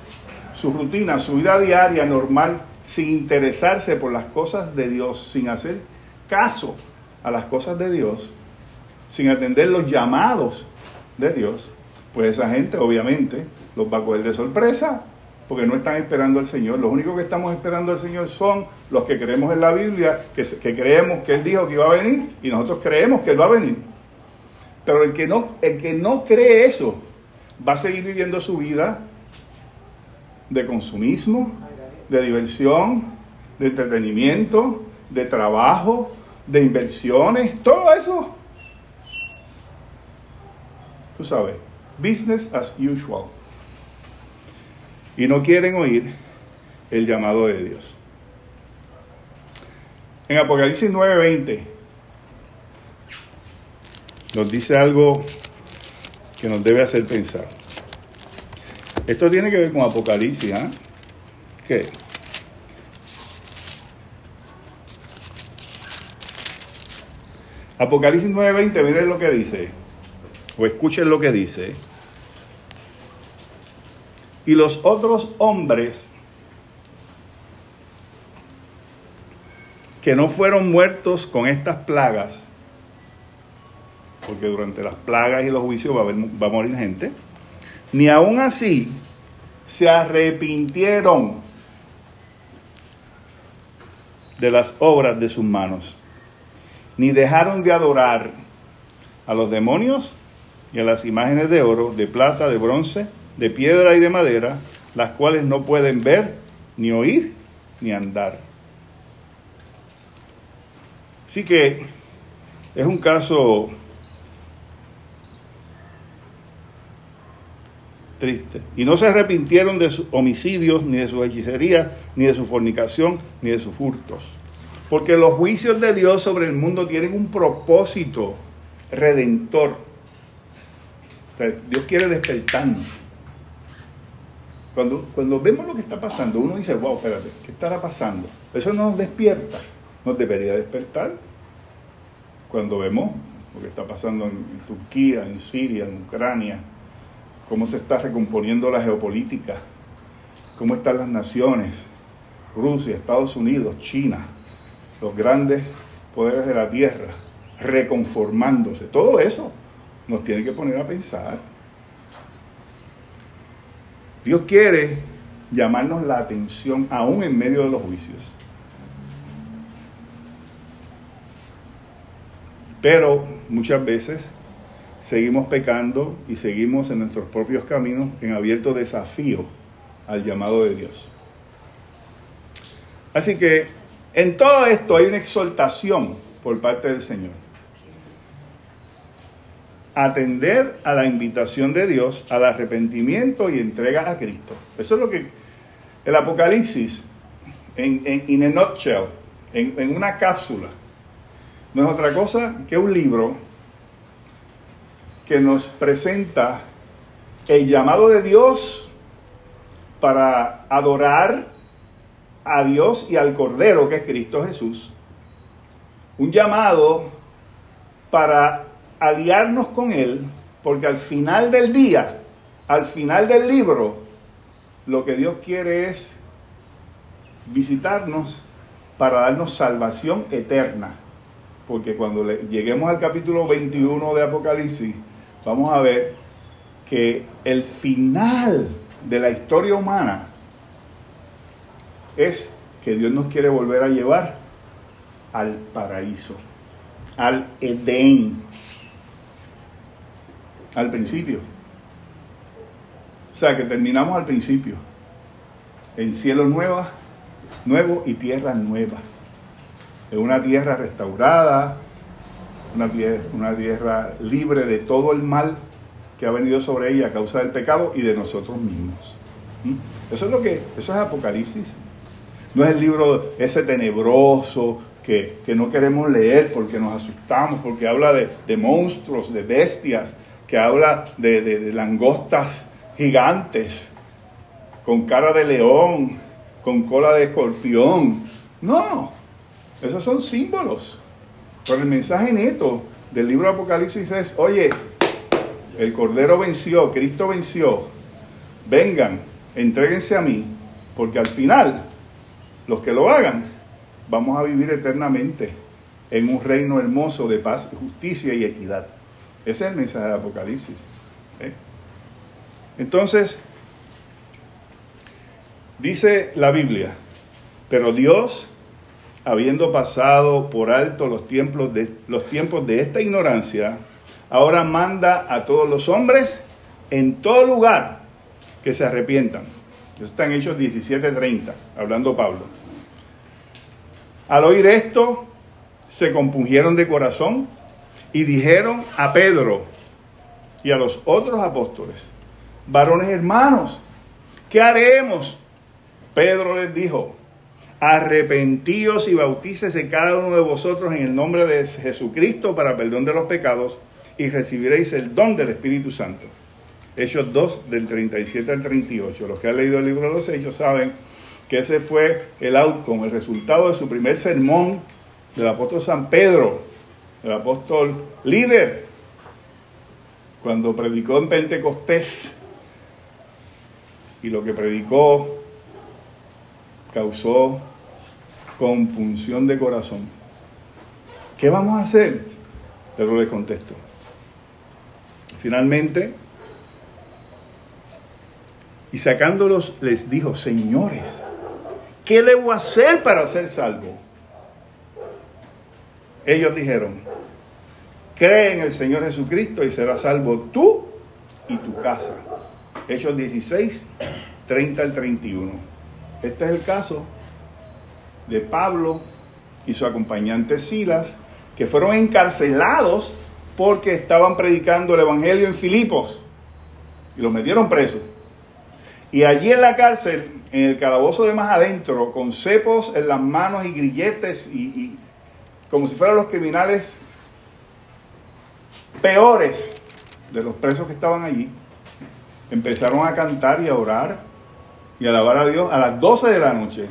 su rutina, su vida diaria normal, sin interesarse por las cosas de Dios, sin hacer caso a las cosas de Dios, sin atender los llamados de Dios, pues esa gente obviamente los va a coger de sorpresa porque no están esperando al Señor. Los únicos que estamos esperando al Señor son los que creemos en la Biblia, que, que creemos que Él dijo que iba a venir y nosotros creemos que Él va a venir. Pero el que no, el que no cree eso, va a seguir viviendo su vida de consumismo, de diversión, de entretenimiento, de trabajo, de inversiones, todo eso. Tú sabes, business as usual. Y no quieren oír el llamado de Dios. En Apocalipsis 9:20 nos dice algo que nos debe hacer pensar. Esto tiene que ver con Apocalipsis, ¿ah? ¿Qué? Apocalipsis 9:20, miren lo que dice, o escuchen lo que dice. Y los otros hombres que no fueron muertos con estas plagas, porque durante las plagas y los juicios va a, va a morir gente, ni aún así se arrepintieron de las obras de sus manos, ni dejaron de adorar a los demonios y a las imágenes de oro, de plata, de bronce, de piedra y de madera, las cuales no pueden ver, ni oír, ni andar. Así que es un caso triste. Y no se arrepintieron de sus homicidios, ni de su hechicería, ni de su fornicación, ni de sus furtos. Porque los juicios de Dios sobre el mundo tienen un propósito redentor. Dios quiere despertarnos. Cuando, cuando vemos lo que está pasando, uno dice, wow, espérate, ¿qué estará pasando? Eso no nos despierta, nos debería despertar. Cuando vemos lo que está pasando en Turquía, en Siria, en Ucrania, cómo se está recomponiendo la geopolítica, cómo están las naciones, Rusia, Estados Unidos, China, los grandes poderes de la tierra, reconformándose. Todo eso nos tiene que poner a pensar. Dios quiere llamarnos la atención aún en medio de los juicios. Pero muchas veces seguimos pecando y seguimos en nuestros propios caminos en abierto desafío al llamado de Dios. Así que en todo esto hay una exhortación por parte del Señor. Atender a la invitación de Dios al arrepentimiento y entrega a Cristo. Eso es lo que el Apocalipsis, en, en a nutshell, en una cápsula, no es otra cosa que un libro que nos presenta el llamado de Dios para adorar a Dios y al Cordero, que es Cristo Jesús. Un llamado para aliarnos con Él, porque al final del día, al final del libro, lo que Dios quiere es visitarnos para darnos salvación eterna. Porque cuando lleguemos al capítulo 21 de Apocalipsis, vamos a ver que el final de la historia humana es que Dios nos quiere volver a llevar al paraíso, al Edén, al principio. O sea, que terminamos al principio, en cielo nueva, nuevo y tierra nueva. En una tierra restaurada, una tierra, una tierra libre de todo el mal que ha venido sobre ella a causa del pecado y de nosotros mismos. ¿Mm? Eso es lo que, eso es Apocalipsis. No es el libro ese tenebroso que, no queremos leer porque nos asustamos, porque habla de, monstruos, de bestias, que habla de, de langostas gigantes, con cara de león, con cola de escorpión. No, esos son símbolos. Pero el mensaje neto del libro de Apocalipsis es, oye, el Cordero venció, Cristo venció, vengan, entréguense a mí, porque al final, los que lo hagan, vamos a vivir eternamente en un reino hermoso de paz, justicia y equidad. Ese es el mensaje de Apocalipsis. ¿eh? Entonces, dice la Biblia, pero Dios habiendo pasado por alto los tiempos de, los tiempos de esta ignorancia, ahora manda a todos los hombres en todo lugar que se arrepientan. Eso está en Hechos 17:30, hablando Pablo. Al oír esto, se compungieron de corazón y dijeron a Pedro y a los otros apóstoles, varones hermanos, ¿qué haremos? Pedro les dijo, arrepentíos y bautícese cada uno de vosotros en el nombre de Jesucristo para perdón de los pecados y recibiréis el don del Espíritu Santo. Hechos 2 del 37 al 38. Los que han leído el libro de los Hechos saben que ese fue el outcome, el resultado de su primer sermón del apóstol San Pedro, el apóstol líder, cuando predicó en Pentecostés. Y lo que predicó causó compunción de corazón. ¿Qué vamos a hacer? Pero le contesto. Finalmente, y sacándolos les dijo, señores, ¿qué debo hacer para ser salvo? Ellos dijeron, cree en el Señor Jesucristo y serás salvo tú y tu casa. Hechos 16, 30 al 31. Este es el caso de Pablo y su acompañante Silas, que fueron encarcelados porque estaban predicando el Evangelio en Filipos y los metieron presos. Y allí en la cárcel, en el calabozo de más adentro, con cepos en las manos y grilletes y, como si fueran los criminales peores de los presos que estaban allí, empezaron a cantar y a orar y a alabar a Dios a las 12 de la noche.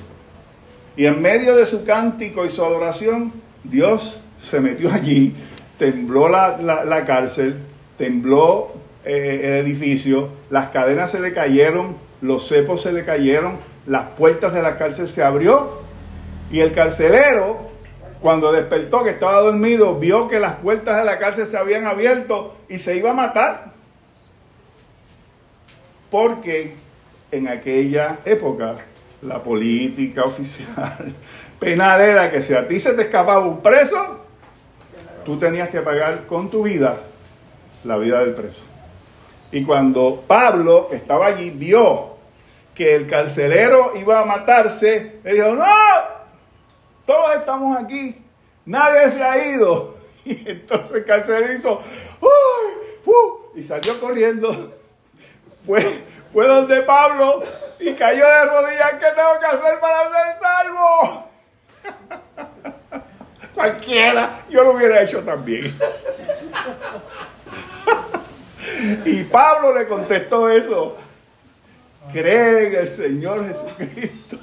Y en medio de su cántico y su adoración, Dios se metió allí, tembló la, cárcel, tembló eh, el edificio, las cadenas se le cayeron, los cepos se le cayeron, las puertas de la cárcel se abrió y el carcelero, cuando despertó que estaba dormido, vio que las puertas de la cárcel se habían abierto y se iba a matar. Porque en aquella época la política oficial penal era que si a ti se te escapaba un preso, tú tenías que pagar con tu vida la vida del preso. Y cuando Pablo, que estaba allí, vio que el carcelero iba a matarse, le dijo, no, todos estamos aquí, nadie se ha ido. Y entonces el carcelero hizo, y salió corriendo. Fue, fue donde Pablo y cayó de rodillas. ¿Qué tengo que hacer para ser salvo? Cualquiera, yo lo hubiera hecho también. y Pablo le contestó eso. Cree en el Señor Jesucristo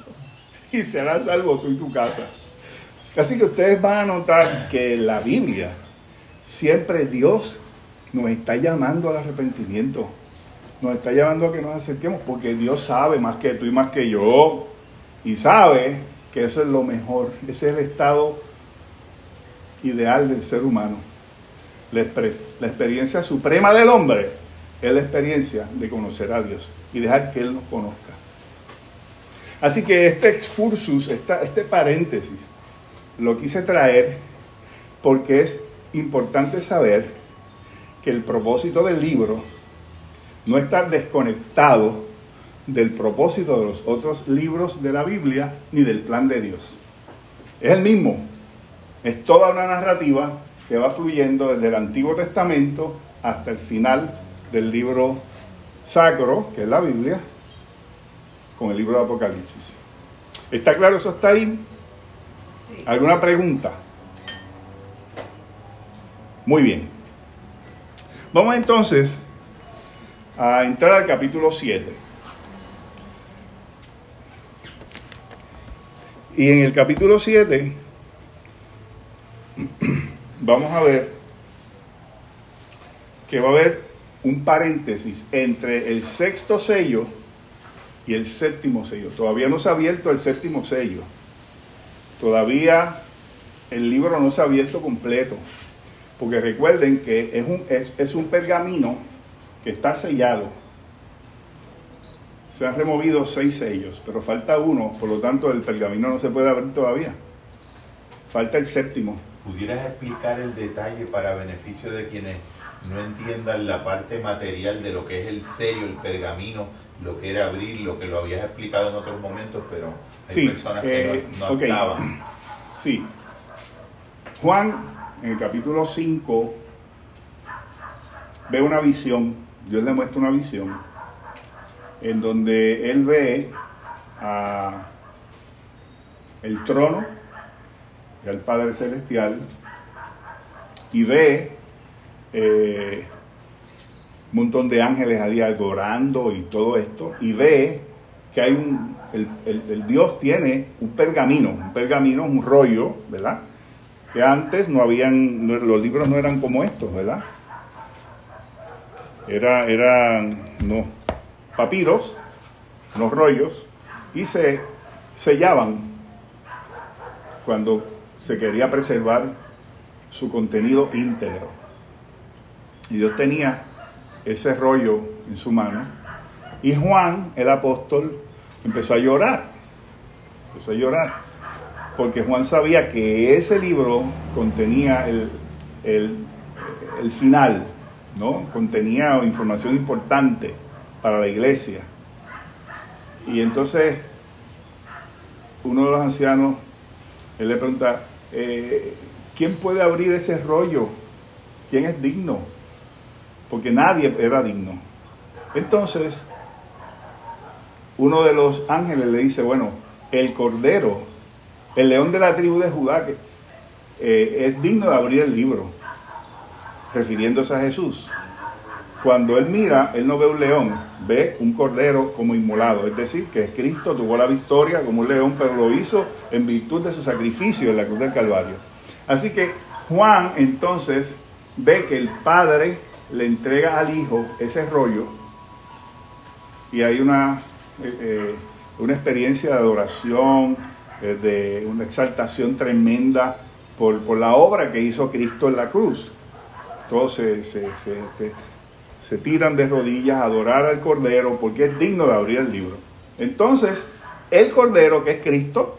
y serás salvo tú y tu casa. Así que ustedes van a notar que la Biblia siempre Dios nos está llamando al arrepentimiento nos está llevando a que nos acerquemos porque Dios sabe más que tú y más que yo y sabe que eso es lo mejor, ese es el estado ideal del ser humano. La, la experiencia suprema del hombre es la experiencia de conocer a Dios y dejar que Él nos conozca. Así que este excursus, este paréntesis, lo quise traer porque es importante saber que el propósito del libro no está desconectado del propósito de los otros libros de la Biblia ni del plan de Dios. Es el mismo. Es toda una narrativa que va fluyendo desde el Antiguo Testamento hasta el final del libro sacro, que es la Biblia, con el libro de Apocalipsis. ¿Está claro eso está ahí? ¿Alguna pregunta? Muy bien. Vamos entonces a entrar al capítulo 7. Y en el capítulo 7 vamos a ver que va a haber un paréntesis entre el sexto sello y el séptimo sello. Todavía no se ha abierto el séptimo sello. Todavía el libro no se ha abierto completo. Porque recuerden que es un, es, es un pergamino está sellado. Se han removido seis sellos, pero falta uno, por lo tanto el pergamino no se puede abrir todavía. Falta el séptimo. ¿Pudieras explicar el detalle para beneficio de quienes no entiendan la parte material de lo que es el sello, el pergamino, lo que era abrir, lo que lo habías explicado en otros momentos, pero hay personas que no, no estaban. Sí. Juan, en el capítulo 5, ve una visión Dios le muestra una visión en donde él ve a el trono del Padre Celestial y ve eh, un montón de ángeles allí adorando y todo esto, y ve que hay un, el, Dios tiene un pergamino, un pergamino, un rollo, ¿verdad? Que antes no habían, los libros no eran como estos, ¿verdad? Era, eran no, papiros, unos rollos, y se sellaban cuando se quería preservar su contenido íntegro. Y Dios tenía ese rollo en su mano. Y Juan, el apóstol, empezó a llorar. Empezó a llorar. Porque Juan sabía que ese libro contenía el, el, el final ¿no? Contenía información importante para la iglesia. Y entonces uno de los ancianos, le pregunta, eh, ¿quién puede abrir ese rollo? ¿Quién es digno? Porque nadie era digno. Entonces, uno de los ángeles le dice, bueno, el cordero, el león de la tribu de Judá, que eh, es digno de abrir el libro, refiriéndose a Jesús. Cuando él mira, él no ve un león, ve un cordero como inmolado. Es decir, que Cristo tuvo la victoria como un león, pero lo hizo en virtud de su sacrificio en la cruz del Calvario. Así que Juan entonces ve que el Padre le entrega al Hijo ese rollo y hay una, eh, eh, una experiencia de adoración, eh, de una exaltación tremenda por, por, la obra que hizo Cristo en la cruz. Todos se, se, se, tiran de rodillas a adorar al Cordero porque es digno de abrir el libro. Entonces, el Cordero, que es Cristo,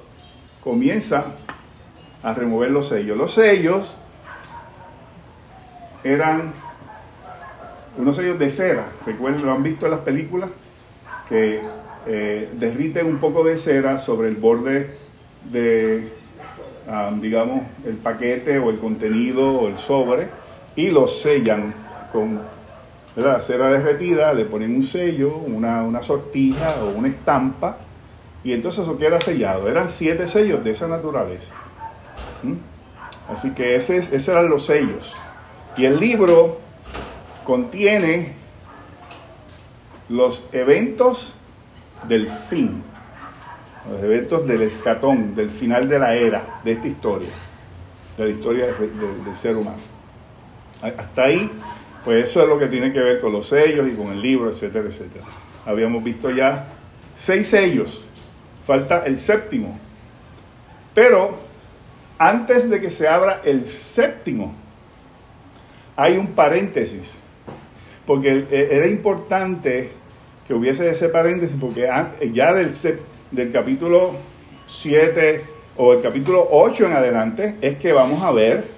comienza a remover los sellos. Los sellos eran unos sellos de cera, recuerden, lo han visto en las películas, que eh, derriten un poco de cera sobre el borde de, ah, digamos, el paquete o el contenido o el sobre y lo sellan con la cera derretida, le ponen un sello, una, una sortija o una estampa y entonces eso queda sellado. Eran siete sellos de esa naturaleza. Así que ese, esos eran los sellos. Y el libro contiene los eventos del fin, los eventos del escatón, del final de la era, de esta historia, de la historia del ser humano. Hasta ahí, pues eso es lo que tiene que ver con los sellos y con el libro, etcétera, etcétera. Habíamos visto ya seis sellos, falta el séptimo. Pero antes de que se abra el séptimo, hay un paréntesis, porque e, era importante que hubiese ese paréntesis, porque ya del, del capítulo 7 o el capítulo 8 en adelante es que vamos a ver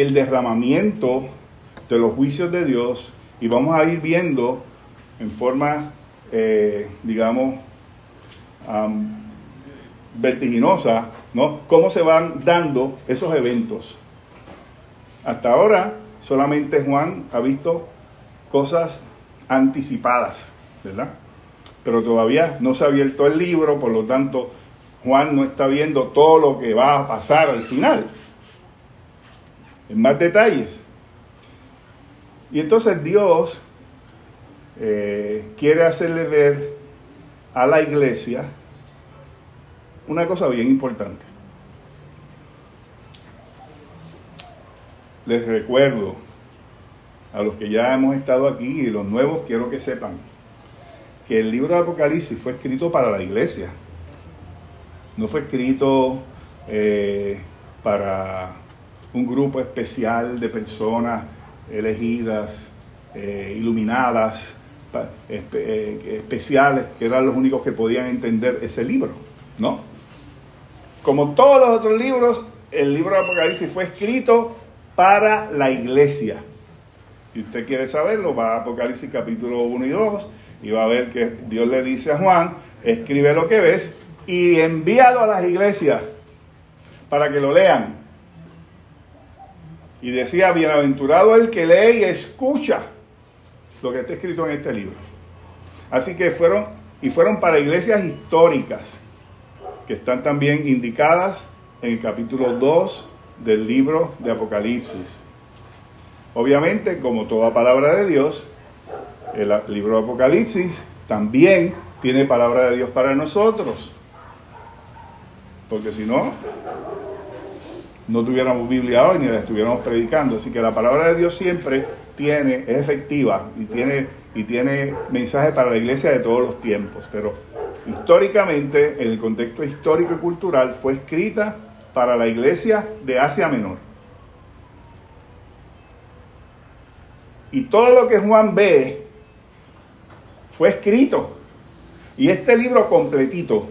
el derramamiento de los juicios de Dios y vamos a ir viendo en forma, eh, digamos, vertiginosa, ¿no? Cómo se van dando esos eventos. Hasta ahora solamente Juan ha visto cosas anticipadas, ¿verdad? Pero todavía no se ha abierto el libro, por lo tanto Juan no está viendo todo lo que va a pasar al final, en más detalles. Y entonces Dios eh, quiere hacerle ver a la iglesia una cosa bien importante. Les recuerdo a los que ya hemos estado aquí y los nuevos quiero que sepan que el libro de Apocalipsis fue escrito para la iglesia. No fue escrito eh, para un grupo especial de personas elegidas, eh, iluminadas, eh, especiales, que eran los únicos que podían entender ese libro. No, como todos los otros libros, el libro de Apocalipsis fue escrito para la iglesia. Si usted quiere saberlo, va a Apocalipsis capítulo 1 y 2 y va a ver que Dios le dice a Juan, escribe lo que ves y envíalo a las iglesias para que lo lean. Y decía, bienaventurado el que lee y escucha lo que está escrito en este libro. Así que fueron, y fueron para iglesias históricas que están también indicadas en el capítulo 2 del libro de Apocalipsis. Obviamente, como toda palabra de Dios, el libro de Apocalipsis también tiene palabra de Dios para nosotros. Porque si no, no tuviéramos Biblia hoy ni la estuviéramos predicando. Así que la palabra de Dios siempre tiene, es efectiva y tiene, y tiene mensaje para la iglesia de todos los tiempos. Pero históricamente, en el contexto histórico y cultural, fue escrita para la iglesia de Asia Menor. Y todo lo que Juan ve fue escrito. Y este libro completito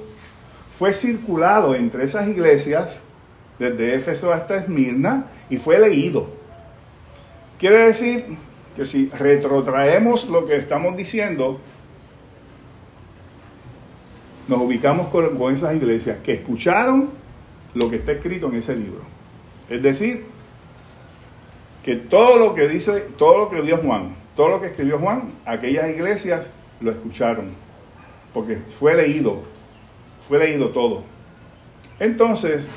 fue circulado entre esas iglesias, desde Éfeso hasta Esmirna, y fue leído. Quiere decir que si retrotraemos lo que estamos diciendo, nos ubicamos con, esas iglesias que escucharon lo que está escrito en ese libro. Es decir, que todo lo que dice, todo lo que dio Juan, todo lo que escribió Juan, aquellas iglesias lo escucharon, porque fue leído, fue leído todo. Entonces,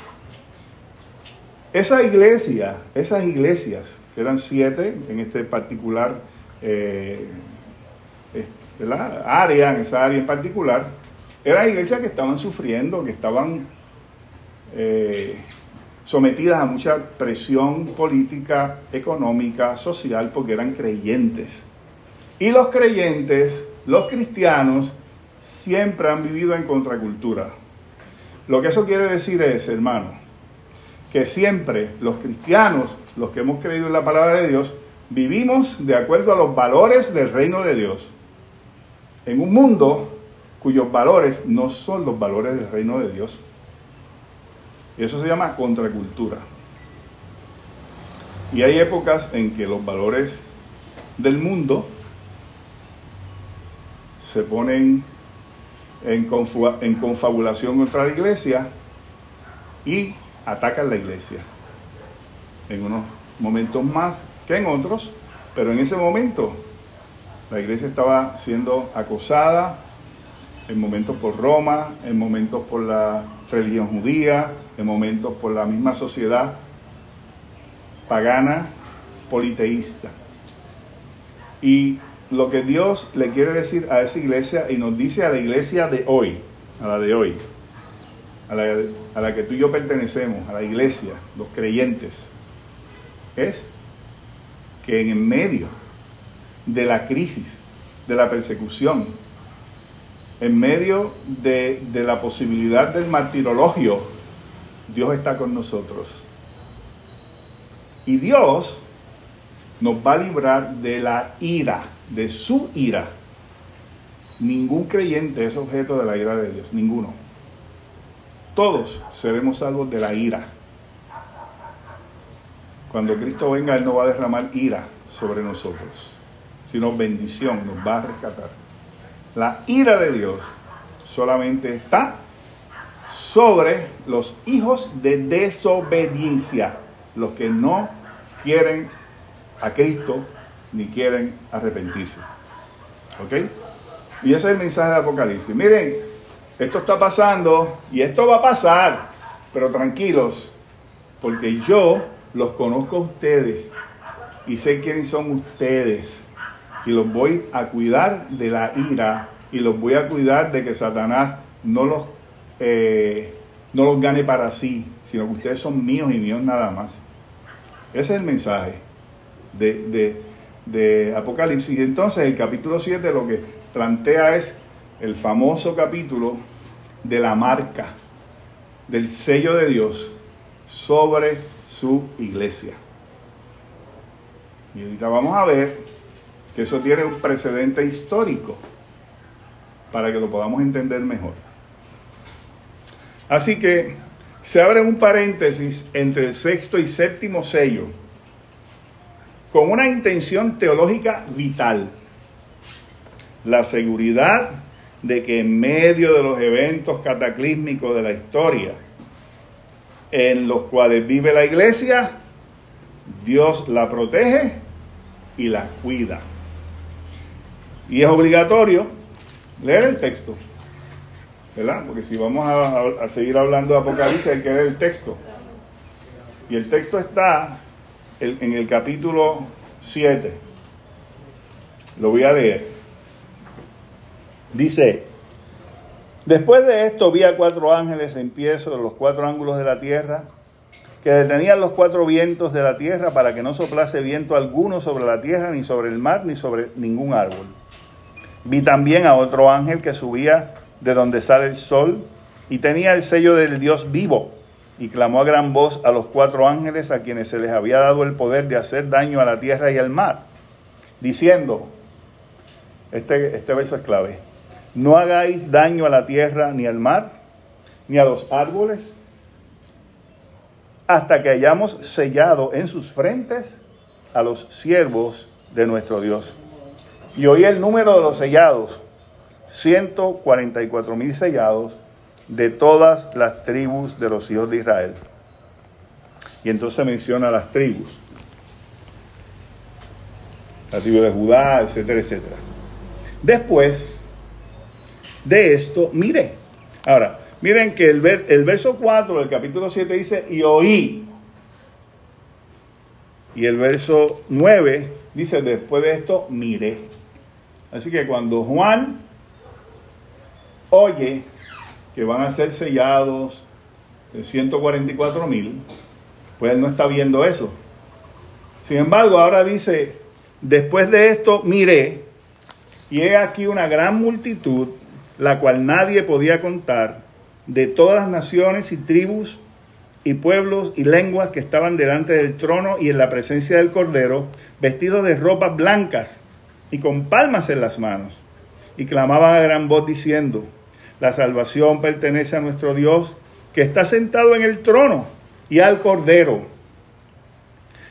esa iglesia, esas iglesias, que eran siete en este particular eh, eh, área, en esa área en particular, eran iglesias que estaban sufriendo, que estaban eh, sometidas a mucha presión política, económica, social, porque eran creyentes. Y los creyentes, los cristianos, siempre han vivido en contracultura. Lo que eso quiere decir es, hermano, que siempre los cristianos, los que hemos creído en la palabra de Dios, vivimos de acuerdo a los valores del reino de Dios. En un mundo cuyos valores no son los valores del reino de Dios. Eso se llama contracultura. Y hay épocas en que los valores del mundo se ponen en, confabulación contra la iglesia y atacan la iglesia. En unos momentos más que en otros, pero en ese momento la iglesia estaba siendo acosada, en momentos por Roma, en momentos por la religión judía, en momentos por la misma sociedad pagana, politeísta. Y lo que Dios le quiere decir a esa iglesia y nos dice a la iglesia de hoy, a la de hoy, a la, que tú y yo pertenecemos, a la iglesia, los creyentes, es que en medio de la crisis, de la persecución, en medio de, la posibilidad del martirologio, Dios está con nosotros. Y Dios nos va a librar de la ira, de su ira. Ningún creyente es objeto de la ira de Dios, ninguno. Todos seremos salvos de la ira. Cuando Cristo venga, Él no va a derramar ira sobre nosotros, sino bendición, nos va a rescatar. La ira de Dios solamente está sobre los hijos de desobediencia, los que no quieren a Cristo ni quieren arrepentirse. ¿Ok? Y ese es el mensaje de Apocalipsis. Miren, esto está pasando y esto va a pasar, pero tranquilos, porque yo los conozco a ustedes y sé quiénes son ustedes y los voy a cuidar de la ira y los voy a cuidar de que Satanás no los, eh, no los gane para sí, sino que ustedes son míos y míos nada más. Ese es el mensaje de, de Apocalipsis. Y entonces el capítulo 7 lo que plantea es el famoso capítulo de la marca, del sello de Dios sobre su iglesia. Y ahorita vamos a ver que eso tiene un precedente histórico para que lo podamos entender mejor. Así que se abre un paréntesis entre el sexto y séptimo sello con una intención teológica vital. La seguridad de que en medio de los eventos cataclísmicos de la historia en los cuales vive la iglesia, Dios la protege y la cuida. Y es obligatorio leer el texto, ¿verdad? Porque si vamos a, seguir hablando de Apocalipsis hay que leer el texto. Y el texto está en el capítulo 7. Lo voy a leer. Dice, después de esto vi a cuatro ángeles en pie sobre los cuatro ángulos de la tierra que detenían los cuatro vientos de la tierra para que no soplase viento alguno sobre la tierra, ni sobre el mar, ni sobre ningún árbol. Vi también a otro ángel que subía de donde sale el sol y tenía el sello del Dios vivo y clamó a gran voz a los cuatro ángeles a quienes se les había dado el poder de hacer daño a la tierra y al mar, diciendo, este, este verso es clave, no hagáis daño a la tierra ni al mar, ni a los árboles, hasta que hayamos sellado en sus frentes a los siervos de nuestro Dios. Y oí el número de los sellados, 144 mil sellados, de todas las tribus de los hijos de Israel. Y entonces menciona las tribus. La tribu de Judá, etcétera, etcétera. Después de esto, mire. Ahora, miren que el, el verso 4 del capítulo 7 dice, y oí. Y el verso 9 dice, después de esto, miré. Así que cuando Juan oye que van a ser sellados de 144 mil, pues él no está viendo eso. Sin embargo, ahora dice, después de esto miré, y he aquí una gran multitud, la cual nadie podía contar, de todas las naciones y tribus y pueblos y lenguas que estaban delante del trono y en la presencia del Cordero, vestidos de ropas blancas y con palmas en las manos, y clamaban a gran voz diciendo, la salvación pertenece a nuestro Dios que está sentado en el trono y al Cordero.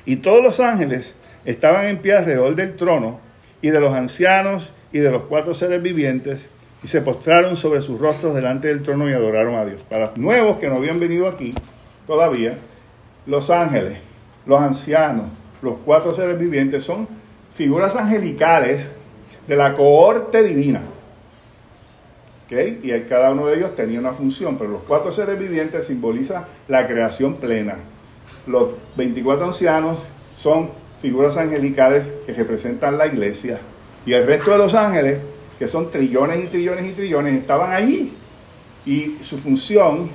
Y todos los ángeles estaban en pie alrededor del trono y de los ancianos y de los cuatro seres vivientes y se postraron sobre sus rostros delante del trono y adoraron a Dios. Para los nuevos que no habían venido aquí todavía, los ángeles, los ancianos, los cuatro seres vivientes son figuras angelicales de la cohorte divina. Y cada uno de ellos tenía una función, pero los cuatro seres vivientes simbolizan la creación plena. Los 24 ancianos son figuras angelicales que representan la iglesia. Y el resto de los ángeles, que son trillones y trillones y trillones, estaban allí. Y su función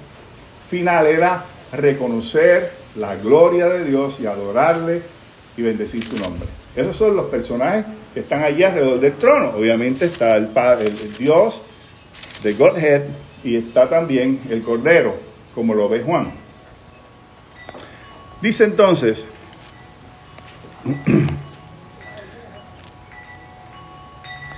final era reconocer la gloria de Dios y adorarle y bendecir su nombre. Esos son los personajes que están allí alrededor del trono. Obviamente está el Padre, el Dios, de Godhead y está también el Cordero, como lo ve Juan. Dice entonces,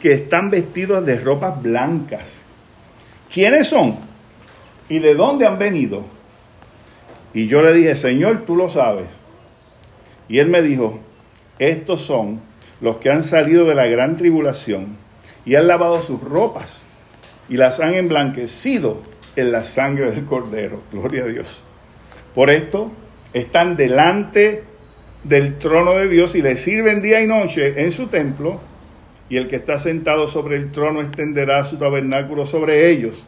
que están vestidos de ropas blancas, ¿quiénes son? ¿Y de dónde han venido? Y yo le dije, Señor, tú lo sabes. Y él me dijo, estos son los que han salido de la gran tribulación y han lavado sus ropas y las han emblanquecido en la sangre del Cordero. Gloria a Dios. Por esto están delante del trono de Dios y le sirven día y noche en su templo, y el que está sentado sobre el trono extenderá su tabernáculo sobre ellos,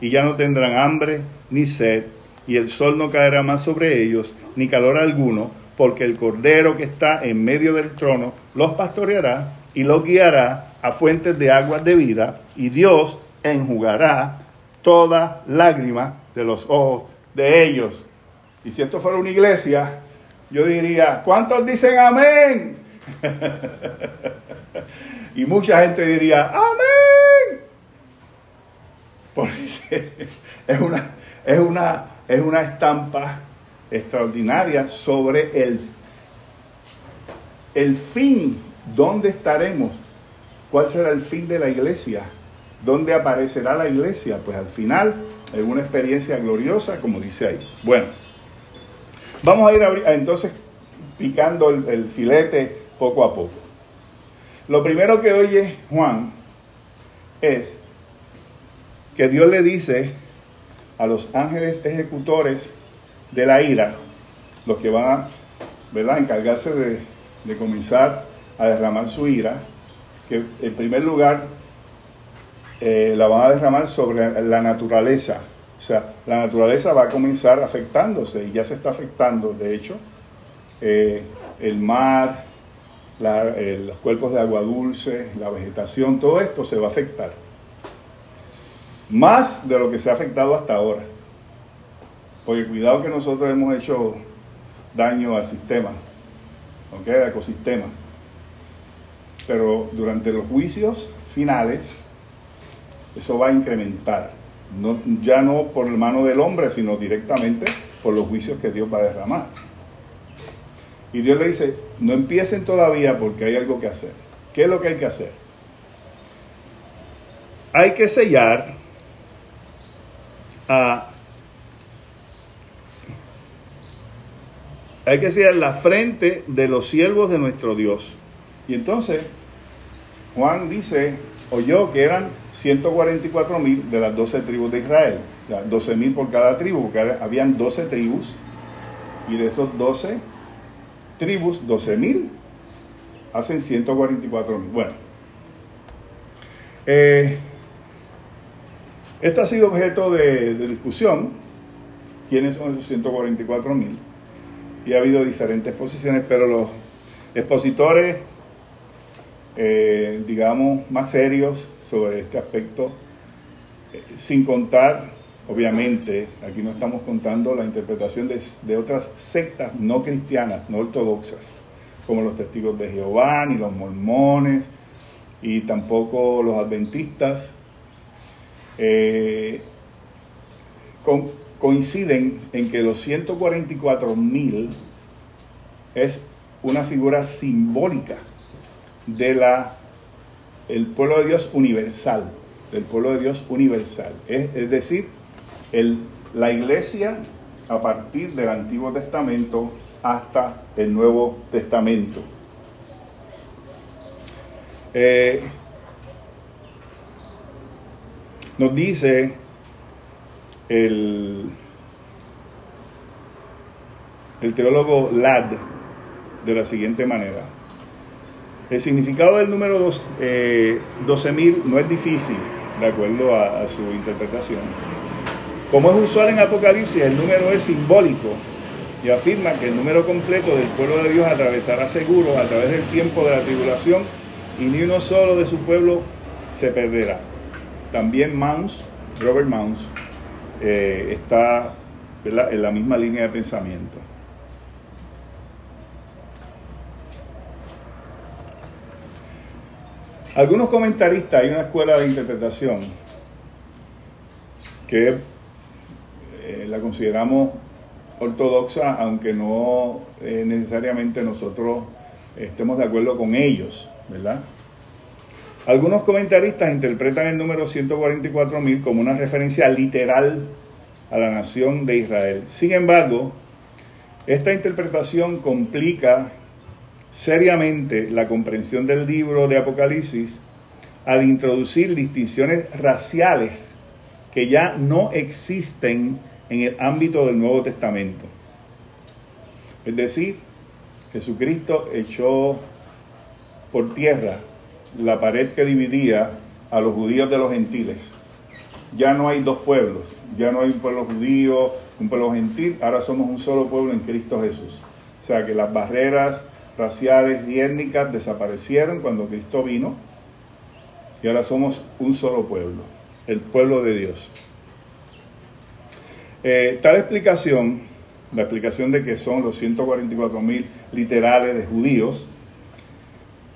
y ya no tendrán hambre ni sed, y el sol no caerá más sobre ellos, ni calor alguno, porque el Cordero que está en medio del trono los pastoreará y los guiará a fuentes de aguas de vida, y Dios enjugará toda lágrima de los ojos de ellos. Y si esto fuera una iglesia, yo diría, ¿cuántos dicen amén? y mucha gente diría, amén. Porque es una, es una, es una estampa extraordinaria sobre el, el fin, dónde estaremos, cuál será el fin de la iglesia, dónde aparecerá la iglesia, pues al final es una experiencia gloriosa, como dice ahí. Bueno, vamos a ir entonces picando el, el filete poco a poco. Lo primero que oye Juan es que Dios le dice a los ángeles ejecutores de la ira, los que van a ¿verdad? encargarse de, comenzar a derramar su ira, que en primer lugar eh, la van a derramar sobre la naturaleza. O sea, la naturaleza va a comenzar afectándose y ya se está afectando, de hecho, eh, el mar, eh, los cuerpos de agua dulce, la vegetación, todo esto se va a afectar. Más de lo que se ha afectado hasta ahora. Porque cuidado que nosotros hemos hecho daño al sistema, ¿ok? Al ecosistema. Pero durante los juicios finales, eso va a incrementar. No, ya no por mano del hombre, sino directamente por los juicios que Dios va a derramar. Y Dios le dice, no empiecen todavía porque hay algo que hacer. ¿Qué es lo que hay que hacer? Hay que sellar a... Hay que sellar la frente de los siervos de nuestro Dios. Y entonces Juan dice, oyó que eran 144 mil de las 12 tribus de Israel. 12 mil por cada tribu, porque habían 12 tribus. Y de esos 12 tribus, 12 mil, hacen 144 mil. Bueno, eh, esto ha sido objeto de, discusión, quiénes son esos 144 mil, y ha habido diferentes posiciones, pero los expositores, eh, digamos, más serios sobre este aspecto, eh, sin contar, obviamente, aquí no estamos contando la interpretación de, de otras sectas no cristianas, no ortodoxas, como los testigos de Jehová, ni los mormones, y tampoco los adventistas, eh, coinciden en que los 144 mil es una figura simbólica de la el pueblo de Dios universal, del pueblo de Dios universal. Es, decir, la iglesia a partir del Antiguo Testamento hasta el Nuevo Testamento. Eh, nos dice el, el teólogo Ladd de la siguiente manera. El significado del número 12.000 eh, no es difícil, de acuerdo a su interpretación. Como es usual en Apocalipsis, el número es simbólico y afirma que el número completo del pueblo de Dios atravesará seguro a través del tiempo de la tribulación y ni uno solo de su pueblo se perderá. También Mounds, Robert Mounds, eh, está en la misma línea de pensamiento. Algunos comentaristas, hay una escuela de interpretación que consideramos ortodoxa, aunque no eh, necesariamente nosotros estemos de acuerdo con ellos, ¿verdad? Algunos comentaristas interpretan el número 144.000 como una referencia literal a la nación de Israel. Sin embargo, esta interpretación complica seriamente la comprensión del libro de Apocalipsis al introducir distinciones raciales que ya no existen en el ámbito del Nuevo Testamento. Es decir, Jesucristo echó por tierra la pared que dividía a los judíos de los gentiles. Ya no hay dos pueblos, ya no hay un pueblo judío, un pueblo gentil, ahora somos un solo pueblo en Cristo Jesús. O sea que las barreras raciales y étnicas desaparecieron cuando Cristo vino y ahora somos un solo pueblo, el pueblo de Dios. Eh, tal explicación, la explicación de que son los 144 mil literales de judíos,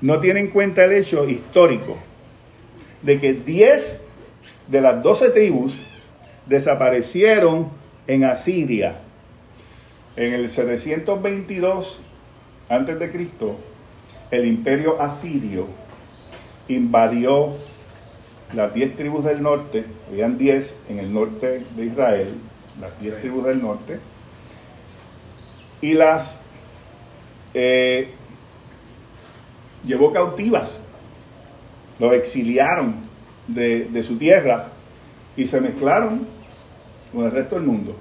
no tiene en cuenta el hecho histórico de que 10 de las 12 tribus desaparecieron en Asiria. En el 722 antes de Cristo, el imperio asirio invadió las 10 tribus del norte, habían 10 en el norte de Israel, las 10 tribus del norte, y las eh, llevó cautivas, los exiliaron de, su tierra y se mezclaron con el resto del mundo.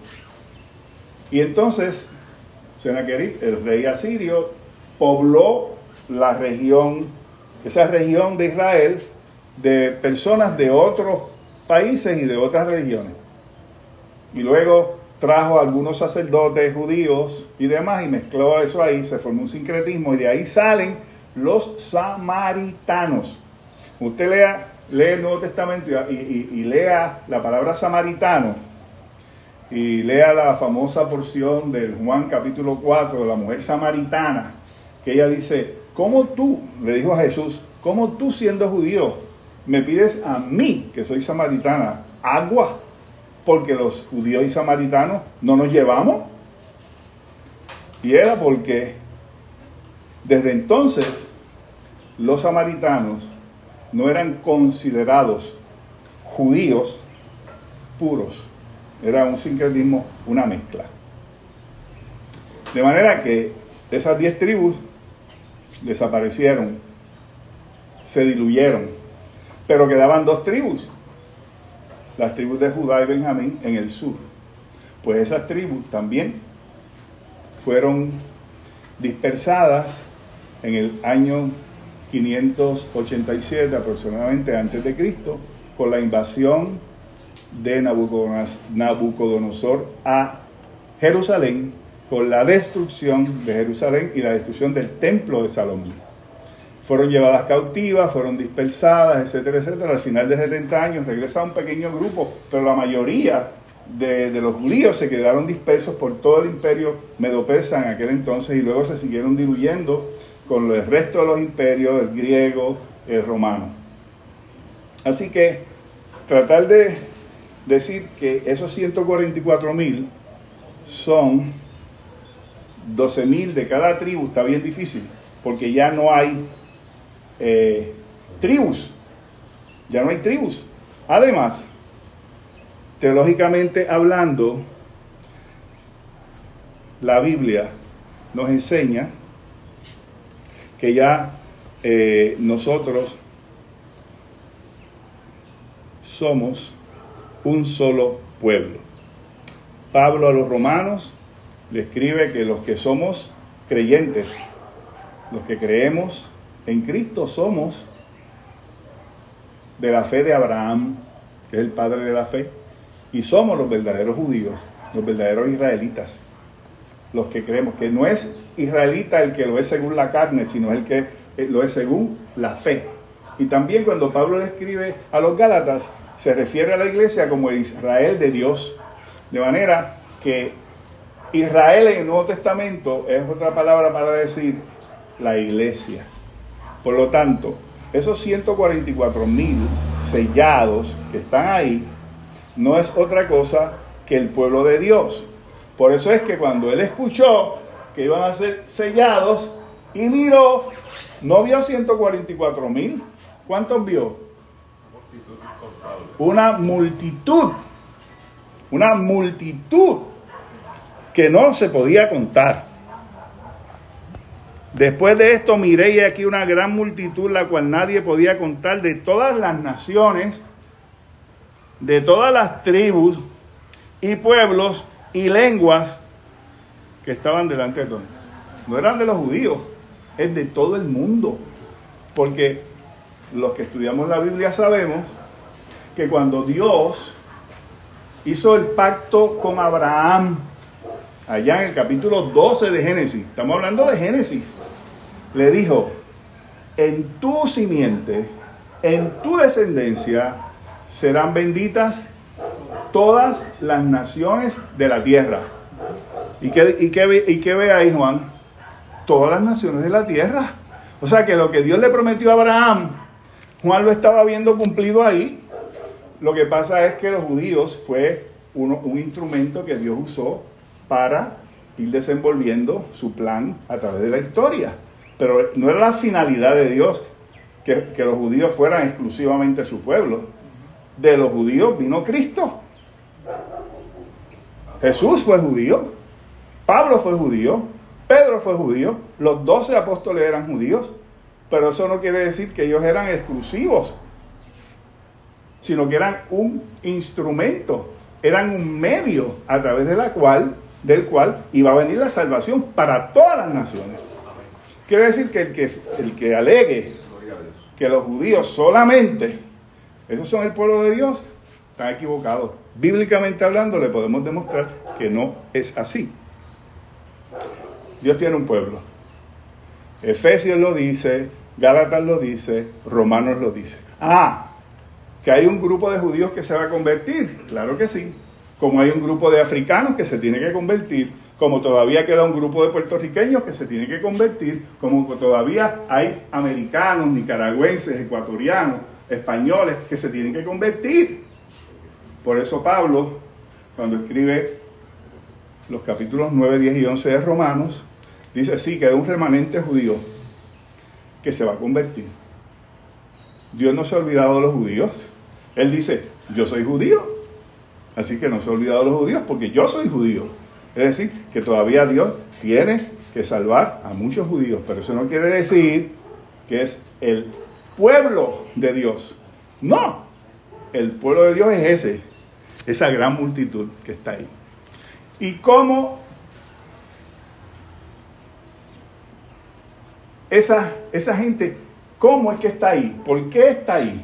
Y entonces Senaquerib, el rey asirio, pobló la región, esa región de Israel, de personas de otros países y de otras religiones. Y luego trajo a algunos sacerdotes judíos y demás y mezcló eso ahí, se formó un sincretismo y de ahí salen los samaritanos. Usted lea, lee el Nuevo Testamento y, lea la palabra samaritano y lea la famosa porción del Juan capítulo 4 de la mujer samaritana, que ella dice, ¿cómo tú, le dijo a Jesús, cómo tú siendo judío me pides a mí, que soy samaritana, agua porque los judíos y samaritanos no nos llevamos. Y era porque desde entonces los samaritanos no eran considerados judíos puros. Era un sincretismo, una mezcla. De manera que esas diez tribus desaparecieron, se diluyeron, pero quedaban dos tribus, las tribus de Judá y Benjamín en el sur. Pues esas tribus también fueron dispersadas en el año 587 aproximadamente antes de Cristo con la invasión de Nabucodonosor a Jerusalén con la destrucción de Jerusalén y la destrucción del templo de Salomón. Fueron llevadas cautivas, fueron dispersadas, etcétera, etcétera. Al final de 70 años regresa un pequeño grupo, pero la mayoría de, los judíos se quedaron dispersos por todo el imperio medo-persa en aquel entonces y luego se siguieron diluyendo con el resto de los imperios, el griego, el romano. Así que tratar de decir que esos 144 mil son 12 mil de cada tribu está bien difícil, porque ya no hay eh, tribus, ya no hay tribus. Además, teológicamente hablando, la Biblia nos enseña que ya eh, nosotros somos un solo pueblo. Pablo a los romanos le escribe que los que somos creyentes, los que creemos en Cristo, somos de la fe de Abraham, que es el padre de la fe, y somos los verdaderos judíos, los verdaderos israelitas, los que creemos que no es israelita el que lo es según la carne, sino el que lo es según la fe. Y también cuando Pablo le escribe a los Gálatas, se refiere a la iglesia como el Israel de Dios. De manera que Israel en el Nuevo Testamento es otra palabra para decir la iglesia. Por lo tanto, esos 144 mil sellados que están ahí no es otra cosa que el pueblo de Dios. Por eso es que cuando él escuchó que iban a ser sellados y miró, no vio 144 mil. ¿Cuántos vio? Una multitud. Una multitud que no se podía contar. Después de esto miré y aquí una gran multitud, la cual nadie podía contar, de todas las naciones, de todas las tribus y pueblos y lenguas que estaban delante de todos. No eran de los judíos, es de todo el mundo. Porque los que estudiamos la Biblia sabemos que cuando Dios hizo el pacto con Abraham, allá en el capítulo 12 de Génesis, estamos hablando de Génesis, le dijo, en tu simiente, en tu descendencia, serán benditas todas las naciones de la tierra. ¿Y qué, y y ve ahí Juan? Todas las naciones de la tierra. O sea que lo que Dios le prometió a Abraham, Juan lo estaba viendo cumplido ahí. Lo que pasa es que los judíos fue un instrumento que Dios usó para ir desenvolviendo su plan a través de la historia. Pero no era la finalidad de Dios que, que los judíos fueran exclusivamente su pueblo. De los judíos vino Cristo. Jesús fue judío, Pablo fue judío, Pedro fue judío, los doce apóstoles eran judíos, pero eso no quiere decir que ellos eran exclusivos, sino que eran un instrumento, eran un medio a través de la cual del cual iba a venir la salvación para todas las naciones. Quiere decir que el que, el que alegue que los judíos solamente, esos son el pueblo de Dios, está equivocado. Bíblicamente hablando, le podemos demostrar que no es así. Dios tiene un pueblo. Efesios lo dice, Gálatas lo dice, Romanos lo dice. Ah, que hay un grupo de judíos que se va a convertir. Claro que sí como hay un grupo de africanos que se tiene que convertir, como todavía queda un grupo de puertorriqueños que se tiene que convertir, como todavía hay americanos, nicaragüenses, ecuatorianos, españoles que se tienen que convertir. Por eso Pablo cuando escribe los capítulos 9, 10 y 11 de Romanos, dice así, que hay un remanente judío que se va a convertir. Dios no se ha olvidado de los judíos. Él dice, yo soy judío, así que no se ha olvidado de los judíos porque yo soy judío. Es decir, que todavía Dios tiene que salvar a muchos judíos, pero eso no quiere decir que es el pueblo de Dios. No, el pueblo de Dios es ese, esa gran multitud que está ahí. ¿Y cómo esa, esa gente, cómo es que está ahí? ¿Por qué está ahí?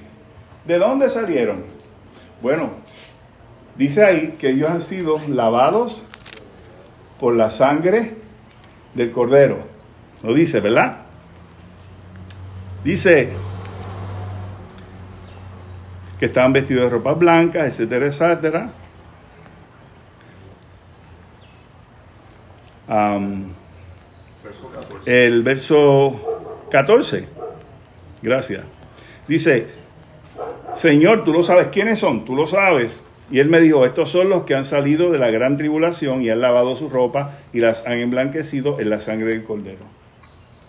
¿De dónde salieron? Bueno, dice ahí que ellos han sido lavados por la sangre del cordero. Lo dice, ¿verdad? Dice que estaban vestidos de ropas blancas, etcétera, etcétera. el verso 14. Gracias. Dice, Señor, tú lo sabes quiénes son, tú lo sabes. Y él me dijo, estos son los que han salido de la gran tribulación y han lavado su ropa y las han emblanquecido en la sangre del cordero.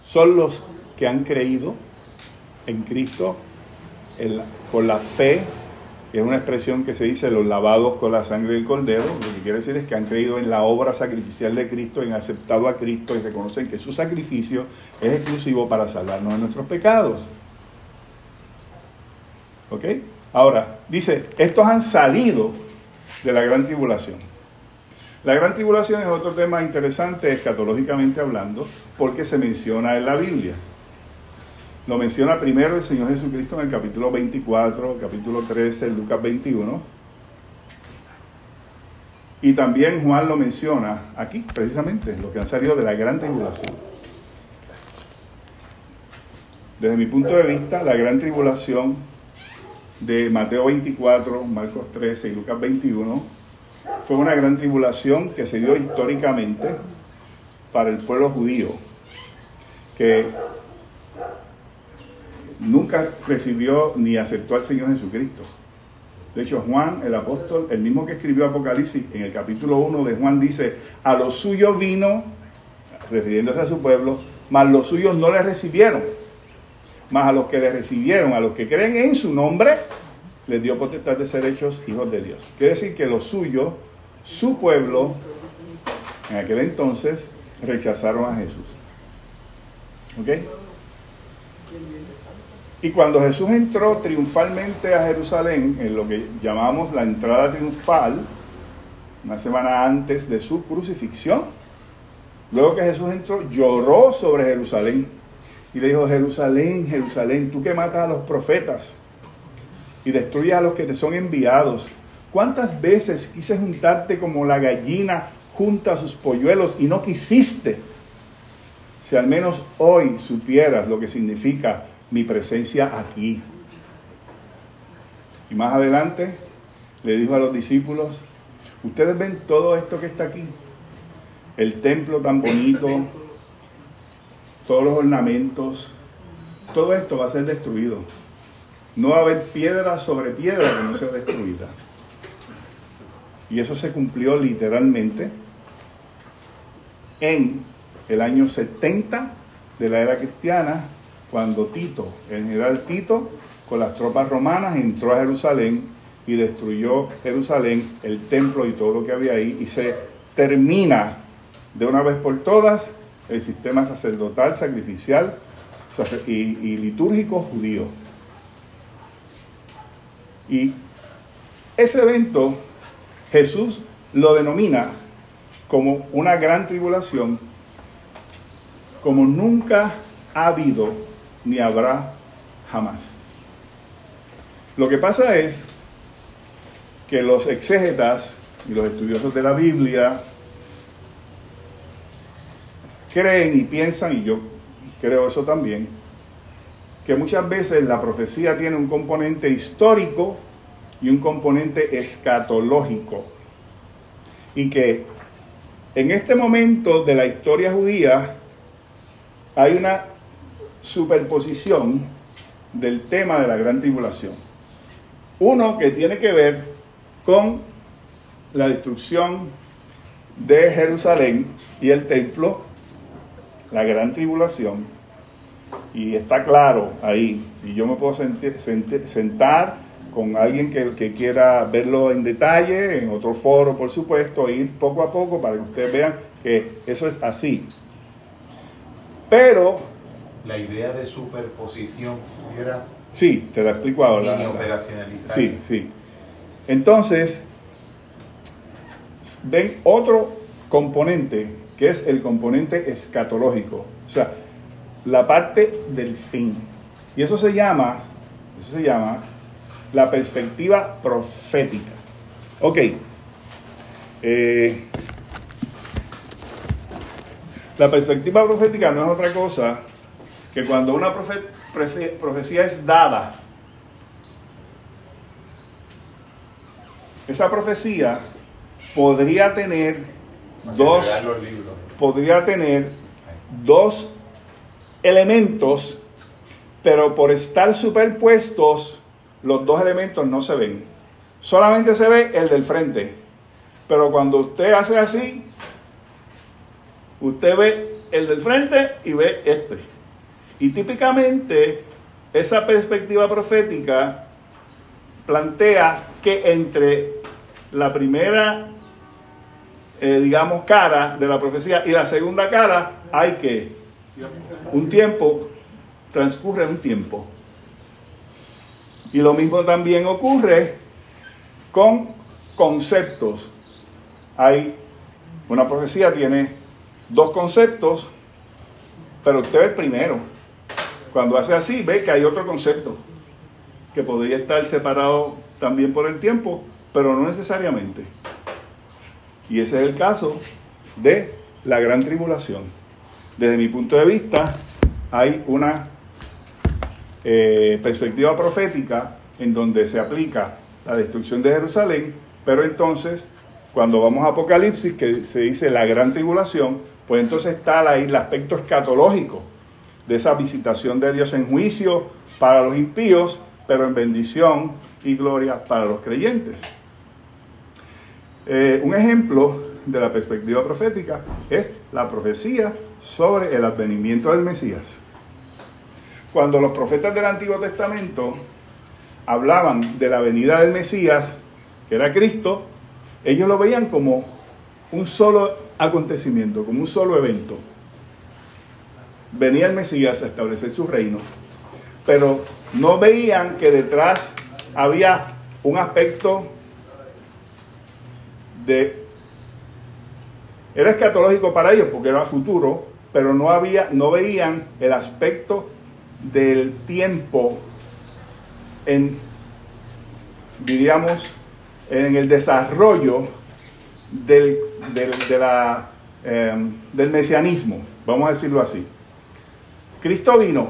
Son los que han creído en Cristo por la fe, es una expresión que se dice los lavados con la sangre del cordero, lo que quiere decir es que han creído en la obra sacrificial de Cristo, en aceptado a Cristo y reconocen que su sacrificio es exclusivo para salvarnos de nuestros pecados. ¿Ok? Ahora, dice, estos han salido de la gran tribulación. La gran tribulación es otro tema interesante escatológicamente hablando, porque se menciona en la Biblia. Lo menciona primero el Señor Jesucristo en el capítulo 24, capítulo 13, Lucas 21. Y también Juan lo menciona aquí, precisamente, lo que han salido de la gran tribulación. Desde mi punto de vista, la gran tribulación de Mateo 24, Marcos 13 y Lucas 21 fue una gran tribulación que se dio históricamente para el pueblo judío, que nunca recibió ni aceptó al Señor Jesucristo. De hecho, Juan, el apóstol, el mismo que escribió Apocalipsis, en el capítulo 1 de Juan dice, a los suyos vino, refiriéndose a su pueblo, mas los suyos no le recibieron. Mas a los que le recibieron, a los que creen en su nombre, les dio potestad de ser hechos hijos de Dios. Quiere decir que los suyos, su pueblo, en aquel entonces, rechazaron a Jesús. ¿Ok? Y cuando Jesús entró triunfalmente a Jerusalén, en lo que llamamos la entrada triunfal, una semana antes de su crucifixión, luego que Jesús entró, lloró sobre Jerusalén y le dijo, Jerusalén, Jerusalén, tú que matas a los profetas y destruyes a los que te son enviados, ¿cuántas veces quise juntarte como la gallina junta a sus polluelos y no quisiste? Si al menos hoy supieras lo que significa mi presencia aquí. Y más adelante le dijo a los discípulos, ustedes ven todo esto que está aquí, el templo tan bonito, todos los ornamentos, todo esto va a ser destruido. No va a haber piedra sobre piedra que no sea destruida. Y eso se cumplió literalmente en el año 70 de la era cristiana, cuando Tito, el general Tito, con las tropas romanas entró a Jerusalén y destruyó Jerusalén, el templo y todo lo que había ahí, y se termina de una vez por todas el sistema sacerdotal, sacrificial y, y litúrgico judío. Y ese evento Jesús lo denomina como una gran tribulación, como nunca ha habido ni habrá jamás. Lo que pasa es que los exégetas y los estudiosos de la Biblia creen y piensan, y yo creo eso también, que muchas veces la profecía tiene un componente histórico y un componente escatológico. Y que en este momento de la historia judía hay una superposición del tema de la gran tribulación. Uno que tiene que ver con la destrucción de Jerusalén y el templo, la gran tribulación, y está claro ahí, y yo me puedo sentar con alguien que, que, quiera verlo en detalle, en otro foro, por supuesto, ir poco a poco para que ustedes vean que eso es así. Pero... La idea de superposición era... Sí, te la explico ahora. operacionalizar. Sí, sí. Entonces, ven otro componente que es el componente escatológico, o sea, la parte del fin. Y eso se llama, eso se llama la perspectiva profética. Ok. Eh, la perspectiva profética no es otra cosa que cuando una profecía es dada, esa profecía podría tener dos podría tener dos elementos, pero por estar superpuestos, los dos elementos no se ven. Solamente se ve el del frente. Pero cuando usted hace así, usted ve el del frente y ve este. Y típicamente esa perspectiva profética plantea que entre la primera, eh, digamos, cara de la profecía y la segunda cara hay que un tiempo, transcurre un tiempo. Y lo mismo también ocurre con conceptos. Hay una profecía tiene dos conceptos, pero usted ve el primero. Cuando hace así, ve que hay otro concepto que podría estar separado también por el tiempo, pero no necesariamente. Y ese es el caso de la gran tribulación. Desde mi punto de vista, hay una eh, perspectiva profética en donde se aplica la destrucción de Jerusalén, pero entonces, cuando vamos a Apocalipsis, que se dice la gran tribulación, pues entonces está ahí el aspecto escatológico de esa visitación de Dios en juicio para los impíos, pero en bendición y gloria para los creyentes. Eh, un ejemplo de la perspectiva profética es la profecía sobre el advenimiento del Mesías. Cuando los profetas del Antiguo Testamento hablaban de la venida del Mesías, que era Cristo, ellos lo veían como un solo acontecimiento, como un solo evento. Venía el Mesías a establecer su reino, pero no veían que detrás había un aspecto de... Era escatológico para ellos porque era futuro, pero no, había, no veían el aspecto del tiempo en, diríamos, en el desarrollo del, de la, em, del mesianismo, vamos a decirlo así. Cristo vino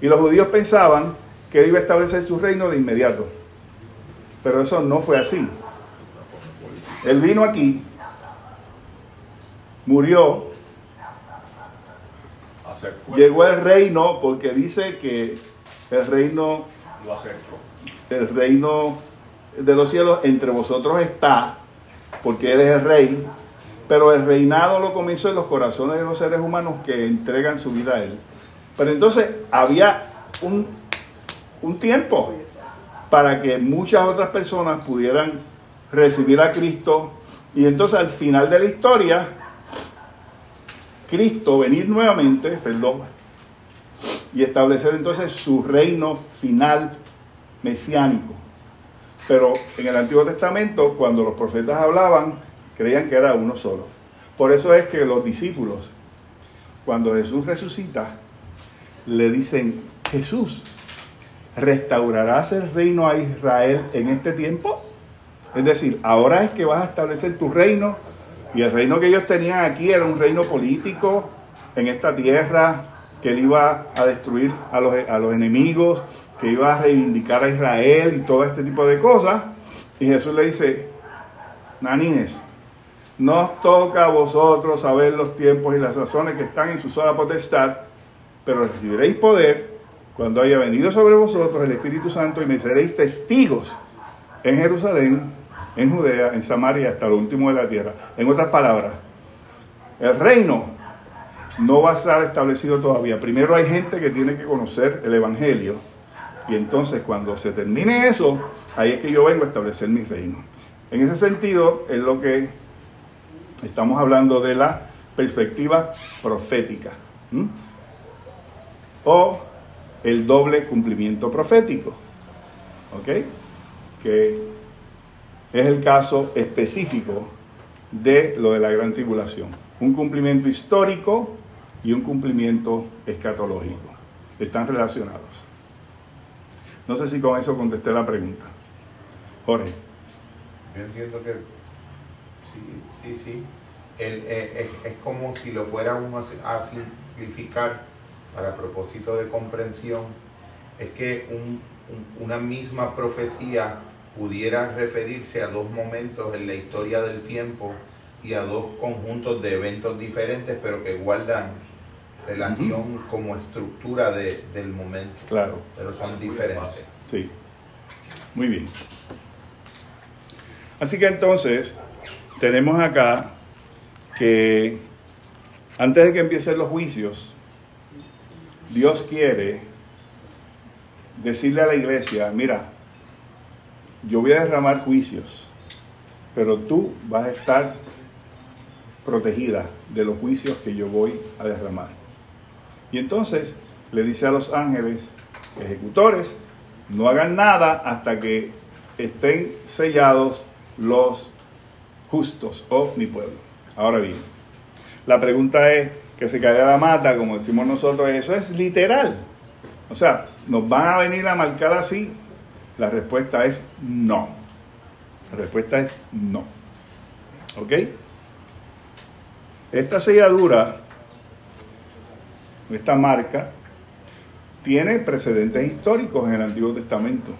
y los judíos pensaban que él iba a establecer su reino de inmediato, pero eso no fue así. Él vino aquí, murió, llegó el reino porque dice que el reino el reino de los cielos entre vosotros está, porque Él es el rey, pero el reinado lo comenzó en los corazones de los seres humanos que entregan su vida a Él. Pero entonces había un, un tiempo para que muchas otras personas pudieran recibir a Cristo y entonces al final de la historia, Cristo venir nuevamente, perdón, y establecer entonces su reino final mesiánico. Pero en el Antiguo Testamento, cuando los profetas hablaban, creían que era uno solo. Por eso es que los discípulos, cuando Jesús resucita, le dicen, Jesús, ¿restaurarás el reino a Israel en este tiempo? Es decir, ahora es que vas a establecer tu reino y el reino que ellos tenían aquí era un reino político en esta tierra, que él iba a destruir a los, a los enemigos, que iba a reivindicar a Israel y todo este tipo de cosas. Y Jesús le dice, nanines, no toca a vosotros saber los tiempos y las razones que están en su sola potestad, pero recibiréis poder cuando haya venido sobre vosotros el Espíritu Santo y me seréis testigos en Jerusalén, en Judea, en Samaria, hasta lo último de la tierra. En otras palabras, el reino no va a estar establecido todavía. Primero hay gente que tiene que conocer el Evangelio. Y entonces cuando se termine eso, ahí es que yo vengo a establecer mi reino. En ese sentido es lo que estamos hablando de la perspectiva profética. O el doble cumplimiento profético. ¿Ok? Que es el caso específico de lo de la gran tribulación. Un cumplimiento histórico y un cumplimiento escatológico. Están relacionados. No sé si con eso contesté la pregunta. Jorge. Yo entiendo que sí, sí, sí. Eh, es, como si lo fuéramos a simplificar para propósito de comprensión. Es que una misma profecía pudiera referirse a dos momentos en la historia del tiempo y a dos conjuntos de eventos diferentes, pero que guardan relación como estructura del momento. Claro. Pero son diferentes. Sí. Muy bien. Así que entonces, tenemos acá que antes de que empiecen los juicios, Dios quiere decirle a la iglesia, mira, yo voy a derramar juicios, pero tú vas a estar protegida de los juicios que yo voy a derramar. Y entonces le dice a los ángeles ejecutores, no hagan nada hasta que estén sellados los justos o mi pueblo. Ahora bien, la pregunta es que se caiga la mata, como decimos nosotros, eso es literal. O sea, ¿nos van a venir a marcar así? La respuesta es no. La respuesta es no. ¿Ok? Esta selladura, esta marca, tiene precedentes históricos en el Antiguo Testamento.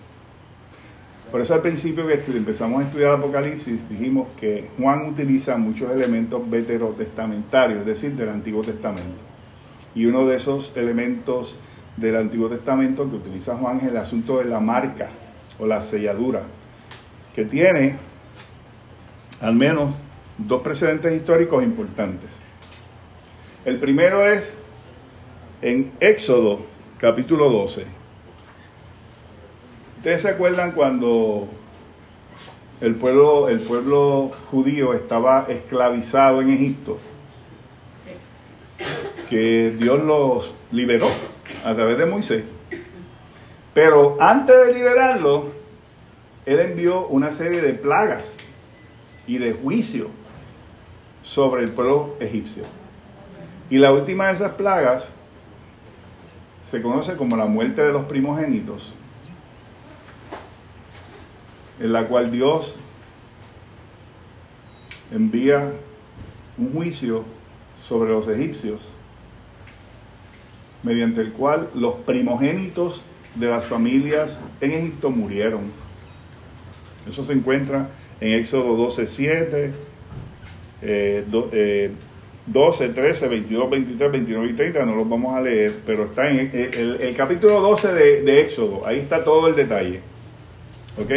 Por eso al principio que empezamos a estudiar Apocalipsis dijimos que Juan utiliza muchos elementos veterotestamentarios, es decir, del Antiguo Testamento. Y uno de esos elementos del Antiguo Testamento que utiliza Juan es el asunto de la marca o la selladura, que tiene al menos dos precedentes históricos importantes. El primero es en Éxodo capítulo 12 ¿Ustedes se acuerdan cuando el pueblo, el pueblo judío estaba esclavizado en Egipto? Que Dios los liberó a través de Moisés. Pero antes de liberarlo, Él envió una serie de plagas y de juicio sobre el pueblo egipcio. Y la última de esas plagas se conoce como la muerte de los primogénitos en la cual Dios envía un juicio sobre los egipcios, mediante el cual los primogénitos de las familias en Egipto murieron. Eso se encuentra en Éxodo 12, 7, 12, 13, 22, 23, 29 y 30, no los vamos a leer, pero está en el, capítulo 12 de, de Éxodo, ahí está todo el detalle. ¿Ok?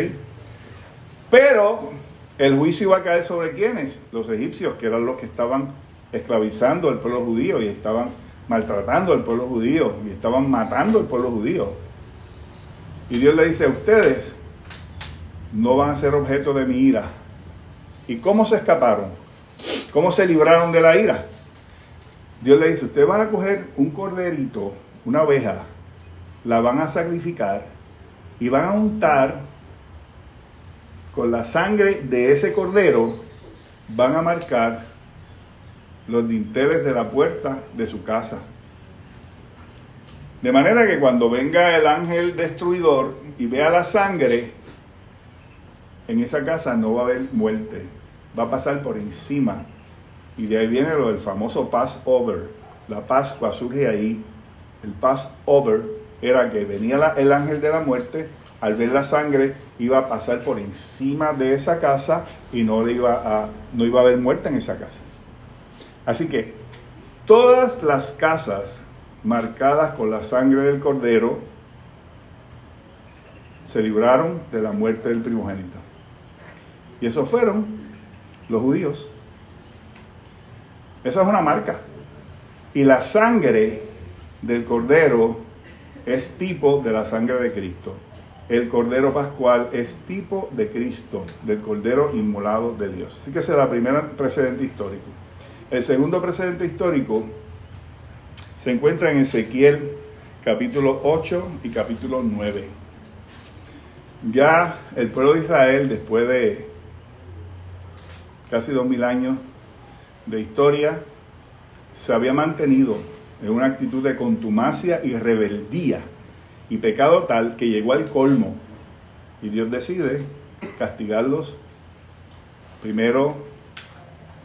Pero el juicio iba a caer sobre quiénes? Los egipcios, que eran los que estaban esclavizando al pueblo judío y estaban maltratando al pueblo judío y estaban matando al pueblo judío. Y Dios le dice ustedes, no van a ser objeto de mi ira. ¿Y cómo se escaparon? ¿Cómo se libraron de la ira? Dios le dice, ustedes van a coger un corderito, una oveja, la van a sacrificar y van a untar con la sangre de ese cordero van a marcar los dinteles de la puerta de su casa. De manera que cuando venga el ángel destruidor y vea la sangre, en esa casa no va a haber muerte, va a pasar por encima. Y de ahí viene lo del famoso Passover. La Pascua surge ahí. El Passover era que venía el ángel de la muerte, al ver la sangre iba a pasar por encima de esa casa y no, iba, a, no iba a haber muerte en esa casa. Así que todas las casas marcadas con la sangre del cordero se libraron de la muerte del primogénito. Y esos fueron los judíos. Esa es una marca. Y la sangre del cordero es tipo de la sangre de Cristo. El cordero pascual es tipo de Cristo, del cordero inmolado de Dios. Así que ese es el primer precedente histórico. El segundo precedente histórico se encuentra en Ezequiel capítulo 8 y capítulo 9. Ya el pueblo de Israel, después de casi dos mil años de historia, se había mantenido en una actitud de contumacia y rebeldía y pecado tal que llegó al colmo. Y Dios decide castigarlos primero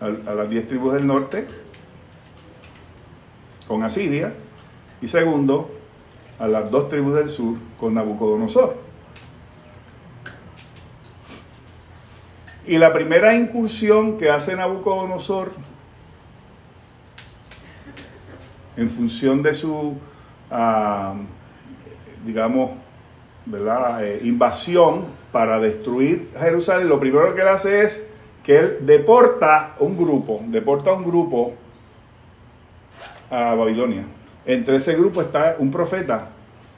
a, a las diez tribus del norte con Asiria y segundo a las dos tribus del sur con Nabucodonosor. Y la primera incursión que hace Nabucodonosor en función de su, ah, digamos, ¿verdad? Eh, invasión para destruir Jerusalén, lo primero que él hace es que él deporta un grupo, deporta un grupo a Babilonia. Entre ese grupo está un profeta,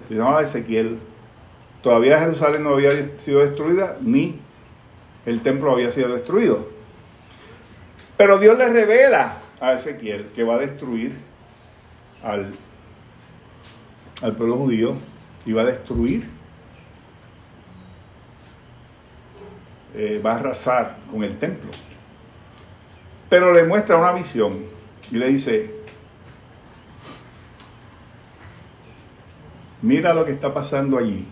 se llamaba Ezequiel. Todavía Jerusalén no había sido destruida, ni el templo había sido destruido. Pero Dios le revela a Ezequiel que va a destruir al, al pueblo judío y va a destruir, eh, va a arrasar con el templo. Pero le muestra una visión y le dice, mira lo que está pasando allí.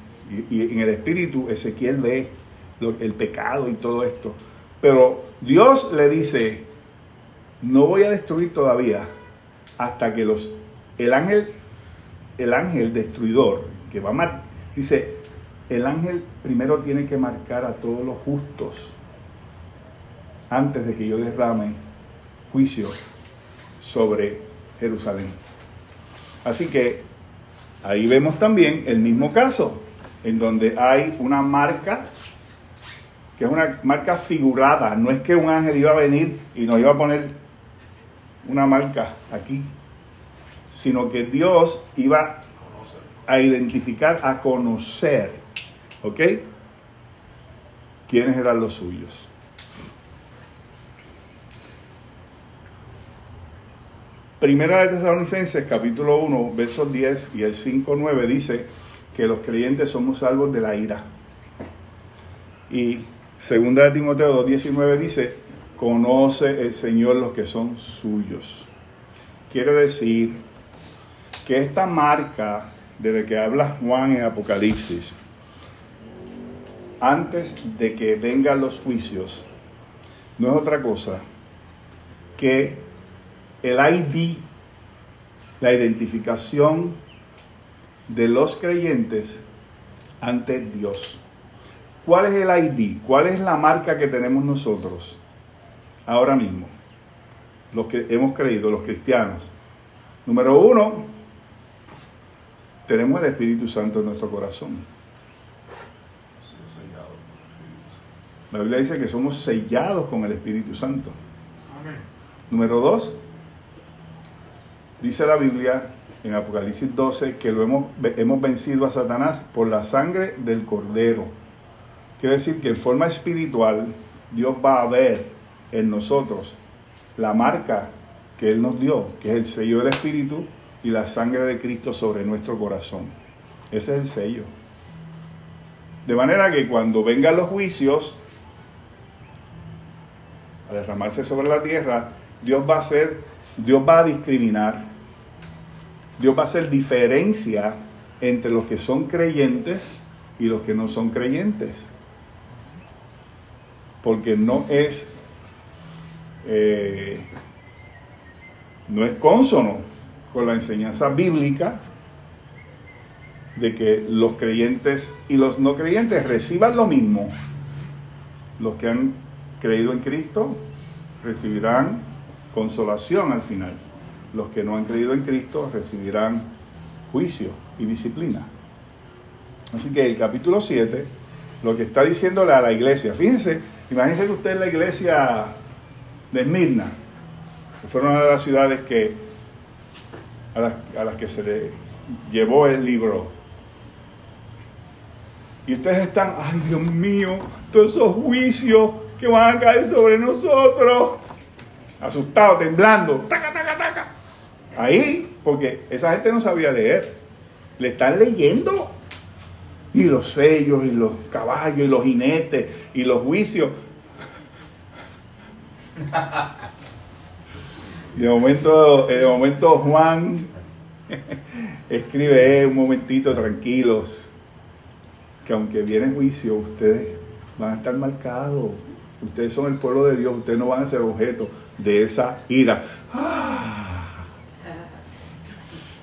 Y, en el espíritu Ezequiel ve el pecado y todo esto. Pero Dios le dice, no voy a destruir todavía hasta que los el ángel, el ángel destruidor que va a mar, dice, el ángel primero tiene que marcar a todos los justos antes de que yo derrame juicio sobre Jerusalén. Así que ahí vemos también el mismo caso, en donde hay una marca, que es una marca figurada, no es que un ángel iba a venir y nos iba a poner una marca aquí sino que Dios iba a identificar, a conocer, ¿ok? ¿Quiénes eran los suyos? Primera de Tesalonicenses, capítulo 1, versos 10 y el 5, 9 dice que los creyentes somos salvos de la ira. Y segunda de Timoteo 2, 19 dice, conoce el Señor los que son suyos. Quiere decir que esta marca de la que habla Juan en Apocalipsis, antes de que vengan los juicios, no es otra cosa que el ID, la identificación de los creyentes ante Dios. ¿Cuál es el ID? ¿Cuál es la marca que tenemos nosotros ahora mismo? Los que hemos creído, los cristianos. Número uno, tenemos el Espíritu Santo en nuestro corazón. La Biblia dice que somos sellados con el Espíritu Santo. Número dos, dice la Biblia en Apocalipsis 12 que lo hemos, hemos vencido a Satanás por la sangre del Cordero. Quiere decir que en forma espiritual Dios va a ver en nosotros la marca que Él nos dio, que es el sello del Espíritu y la sangre de Cristo sobre nuestro corazón. Ese es el sello. De manera que cuando vengan los juicios a derramarse sobre la tierra, Dios va a hacer, Dios va a discriminar, Dios va a hacer diferencia entre los que son creyentes y los que no son creyentes. Porque no es, eh, no es consono con la enseñanza bíblica de que los creyentes y los no creyentes reciban lo mismo. Los que han creído en Cristo recibirán consolación al final. Los que no han creído en Cristo recibirán juicio y disciplina. Así que el capítulo 7 lo que está diciéndole a la iglesia, fíjense, Imagínense que usted en la iglesia de Esmirna, que fue una de las ciudades que, a, las, a las que se le llevó el libro. Y ustedes están, ay Dios mío, todos esos juicios que van a caer sobre nosotros. Asustados, temblando. Taca, taca, taca. Ahí, porque esa gente no sabía leer. Le están leyendo. Y los sellos, y los caballos, y los jinetes, y los juicios. Y de momento, de momento Juan escribe, eh, un momentito, tranquilos, que aunque viene juicio, ustedes van a estar marcados. Ustedes son el pueblo de Dios, ustedes no van a ser objeto de esa ira. Ah.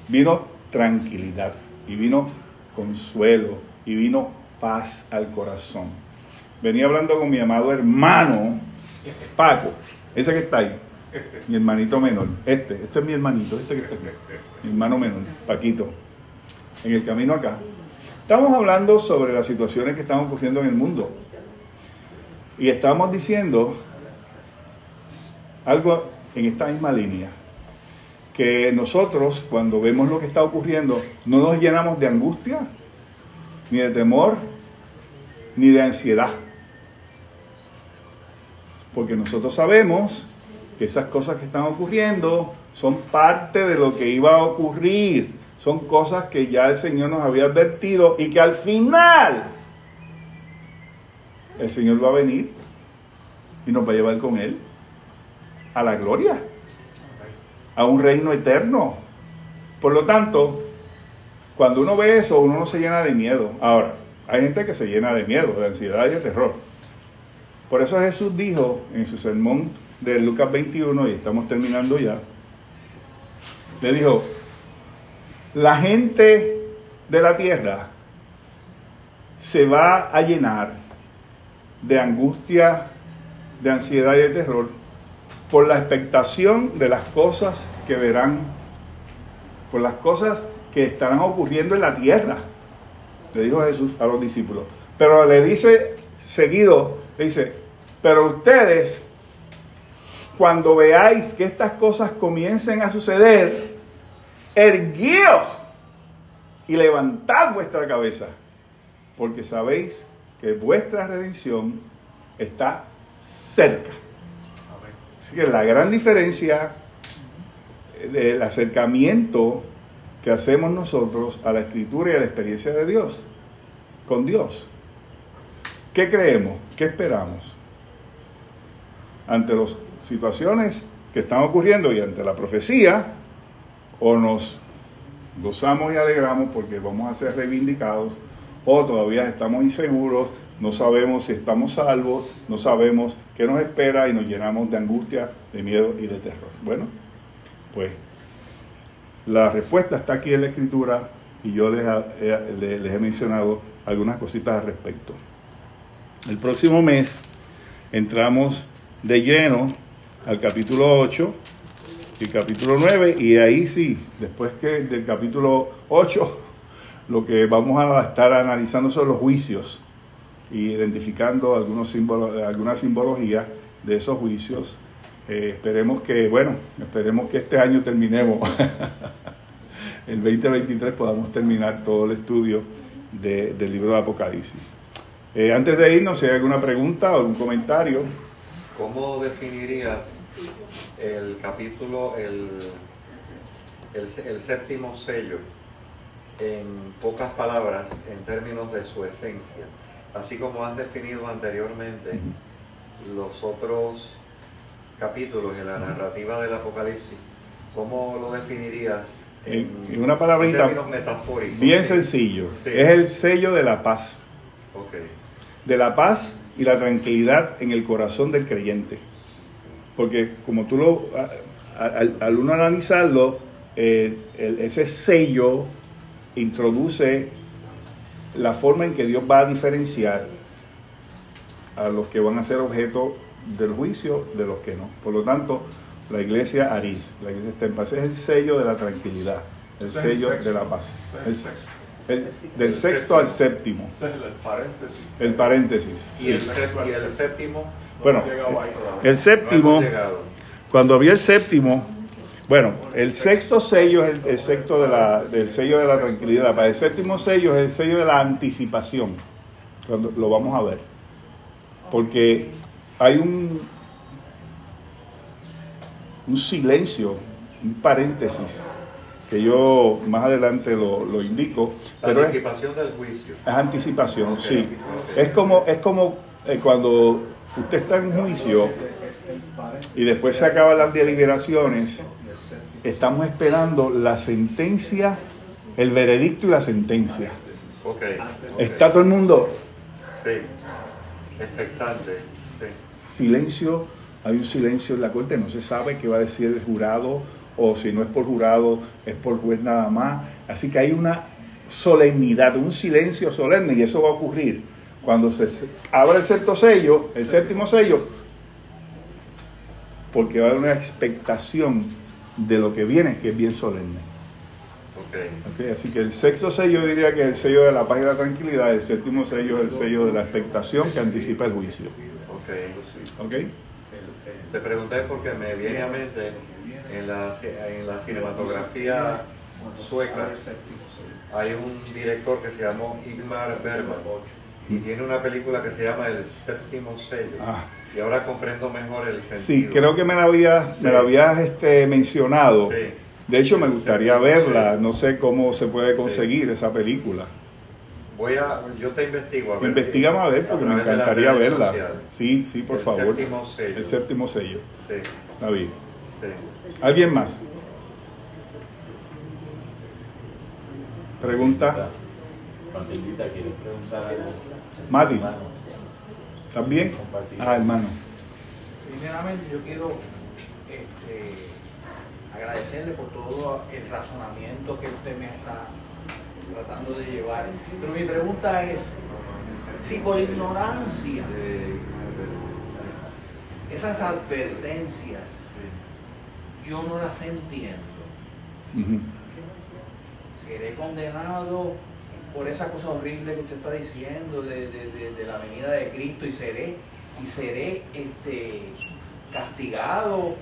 Vino tranquilidad y vino consuelo y vino paz al corazón. Venía hablando con mi amado hermano Paco, ese que está ahí, mi hermanito menor, este, este es mi hermanito, este que está aquí, mi hermano menor, Paquito, en el camino acá. Estamos hablando sobre las situaciones que están ocurriendo en el mundo. Y estamos diciendo algo en esta misma línea. Que nosotros, cuando vemos lo que está ocurriendo, no nos llenamos de angustia, ni de temor, ni de ansiedad. Porque nosotros sabemos que esas cosas que están ocurriendo son parte de lo que iba a ocurrir. Son cosas que ya el Señor nos había advertido y que al final el Señor va a venir y nos va a llevar con Él a la gloria, a un reino eterno. Por lo tanto, cuando uno ve eso, uno no se llena de miedo. Ahora, hay gente que se llena de miedo, de ansiedad y de terror. Por eso Jesús dijo en su sermón de Lucas 21, y estamos terminando ya, le dijo, la gente de la tierra se va a llenar de angustia, de ansiedad y de terror por la expectación de las cosas que verán, por las cosas que estarán ocurriendo en la tierra. Le dijo Jesús a los discípulos. Pero le dice seguido, le dice, pero ustedes, cuando veáis que estas cosas comiencen a suceder, erguíos y levantad vuestra cabeza, porque sabéis que vuestra redención está cerca. Así que la gran diferencia del acercamiento que hacemos nosotros a la escritura y a la experiencia de Dios, con Dios. ¿Qué creemos? ¿Qué esperamos? Ante las situaciones que están ocurriendo y ante la profecía, o nos gozamos y alegramos porque vamos a ser reivindicados, o todavía estamos inseguros, no sabemos si estamos salvos, no sabemos qué nos espera y nos llenamos de angustia, de miedo y de terror. Bueno, pues la respuesta está aquí en la escritura y yo les, les, he mencionado algunas cositas al respecto. El próximo mes entramos de lleno al capítulo 8 y capítulo 9 y ahí sí, después que del capítulo 8 lo que vamos a estar analizando son los juicios y identificando algunos símbolos, alguna simbología de esos juicios. Eh, esperemos que, bueno, esperemos que este año terminemos, el 2023 podamos terminar todo el estudio del libro de Apocalipsis. Eh, antes de irnos, si hay alguna pregunta o algún comentario. ¿Cómo definirías el capítulo, el, el séptimo sello, en pocas palabras, en términos de su esencia? Así como has definido anteriormente los otros capítulos en la narrativa del Apocalipsis, ¿cómo lo definirías? En, una palabrita metafóricos, bien sencillo. Es el sello de la paz. Okay. De la paz y la tranquilidad en el corazón del creyente. Porque como tú lo, al, uno analizarlo, eh, ese sello introduce la forma en que Dios va a diferenciar a los que van a ser objeto del juicio de los que no. Por lo tanto, la iglesia Aris, la iglesia está en paz, es el sello de la tranquilidad, el sello de la paz. El- del sexto al séptimo. Ese es el paréntesis. El paréntesis. Y el, séptimo, Bueno, el séptimo, cuando había el séptimo, bueno, el sexto sello es el, el sexto de la, del sello de la tranquilidad. Para el séptimo sello es el sello de la anticipación. Cuando lo vamos a ver. Porque hay un, un silencio, un paréntesis, que yo más adelante lo, lo indico. La Pero es, anticipación del juicio. es anticipación, sí. Es como, es como eh, cuando usted está en juicio y después se acaban las deliberaciones, estamos esperando la sentencia, el veredicto y la sentencia. Está todo el mundo Sí. Expectante. Sí. silencio, hay un silencio en la corte, no se sabe qué va a decir el jurado o si no es por jurado, es por juez nada más. Así que hay una solemnidad, un silencio solemne y eso va a ocurrir cuando se se abra el sexto sello, el séptimo sello, porque va a haber una expectación de lo que viene, que es bien solemne. Ok. Ok, Así que el sexto sello yo diría que es el sello de la paz y la tranquilidad, el séptimo sello es el sello de la expectación que anticipa el juicio. Ok. ¿Ok? Te pregunté porque me viene a mente en la, en la cinematografía sueca hay un director que se llamó Igmar Bergman y tiene una película que se llama El séptimo sello Ah. y ahora comprendo mejor el sentido. Sí, creo que me la habías, me la habías este, mencionado. Sí. De hecho, me gustaría verla. No sé cómo se puede conseguir esa película. Voy a, yo te investigo a ver. Investígame a ver si- porque me encantaría verla. sociales. Sí, sí, por El favor. séptimo sello. El séptimo sello. Sí, Está bien. sí. ¿Alguien más? Pregunta. ¿quieres preguntar algo? Mati. ¿También? Ah, hermano. Primeramente yo quiero este, agradecerle por todo el razonamiento que usted me está tratando de llevar. Pero mi pregunta es, si por ignorancia esas advertencias yo no las entiendo, seré condenado por esa cosa horrible que usted está diciendo de, la venida de Cristo y seré y seré este castigado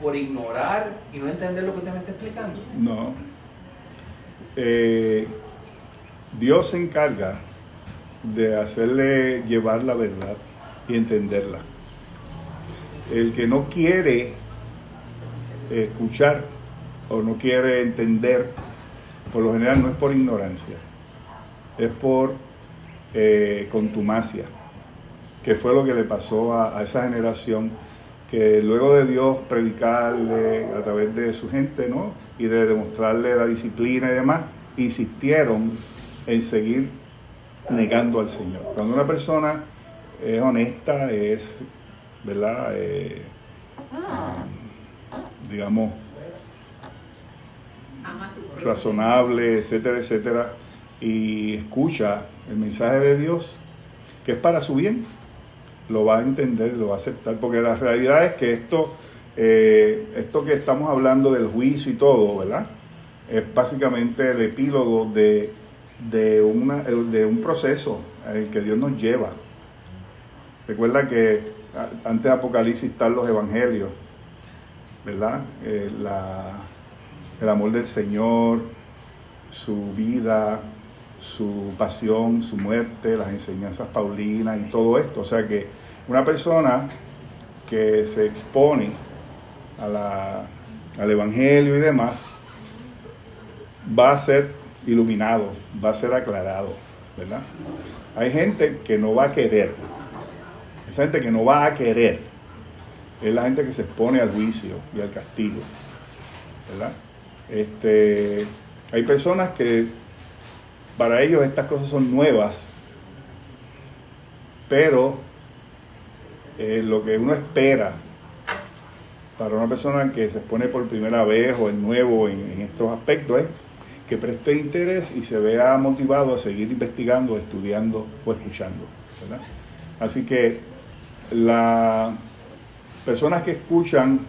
por ignorar y no entender lo que usted me está explicando. No. Eh, Dios se encarga de hacerle llevar la verdad y entenderla. El que no quiere escuchar o no quiere entender, por lo general no es por ignorancia, es por eh, contumacia, que fue lo que le pasó a, a esa generación que luego de Dios predicarle a través de su gente, ¿no? Y de demostrarle la disciplina y demás, insistieron en seguir negando al Señor. Cuando una persona es honesta, es, ¿verdad? Eh, digamos, razonable, etcétera, etcétera, y escucha el mensaje de Dios, que es para su bien, lo va a entender, lo va a aceptar, porque la realidad es que esto, eh, esto que estamos hablando del juicio y todo, ¿verdad? Es básicamente el epílogo de, de, una, de un proceso en el que Dios nos lleva. Recuerda que antes de Apocalipsis están los evangelios, ¿verdad? Eh, la, el amor del Señor, su vida, su pasión, su muerte, las enseñanzas paulinas y todo esto. O sea que una persona que se expone al Evangelio y demás, va a ser iluminado, va a ser aclarado, ¿verdad? Hay gente que no va a querer, esa gente que no va a querer, es la gente que se expone al juicio y al castigo, ¿verdad? Este, hay personas que para ellos estas cosas son nuevas, pero eh, lo que uno espera para una persona que se expone por primera vez o es nuevo en, estos aspectos es que preste interés y se vea motivado a seguir investigando, estudiando o escuchando. Así que las personas que escuchan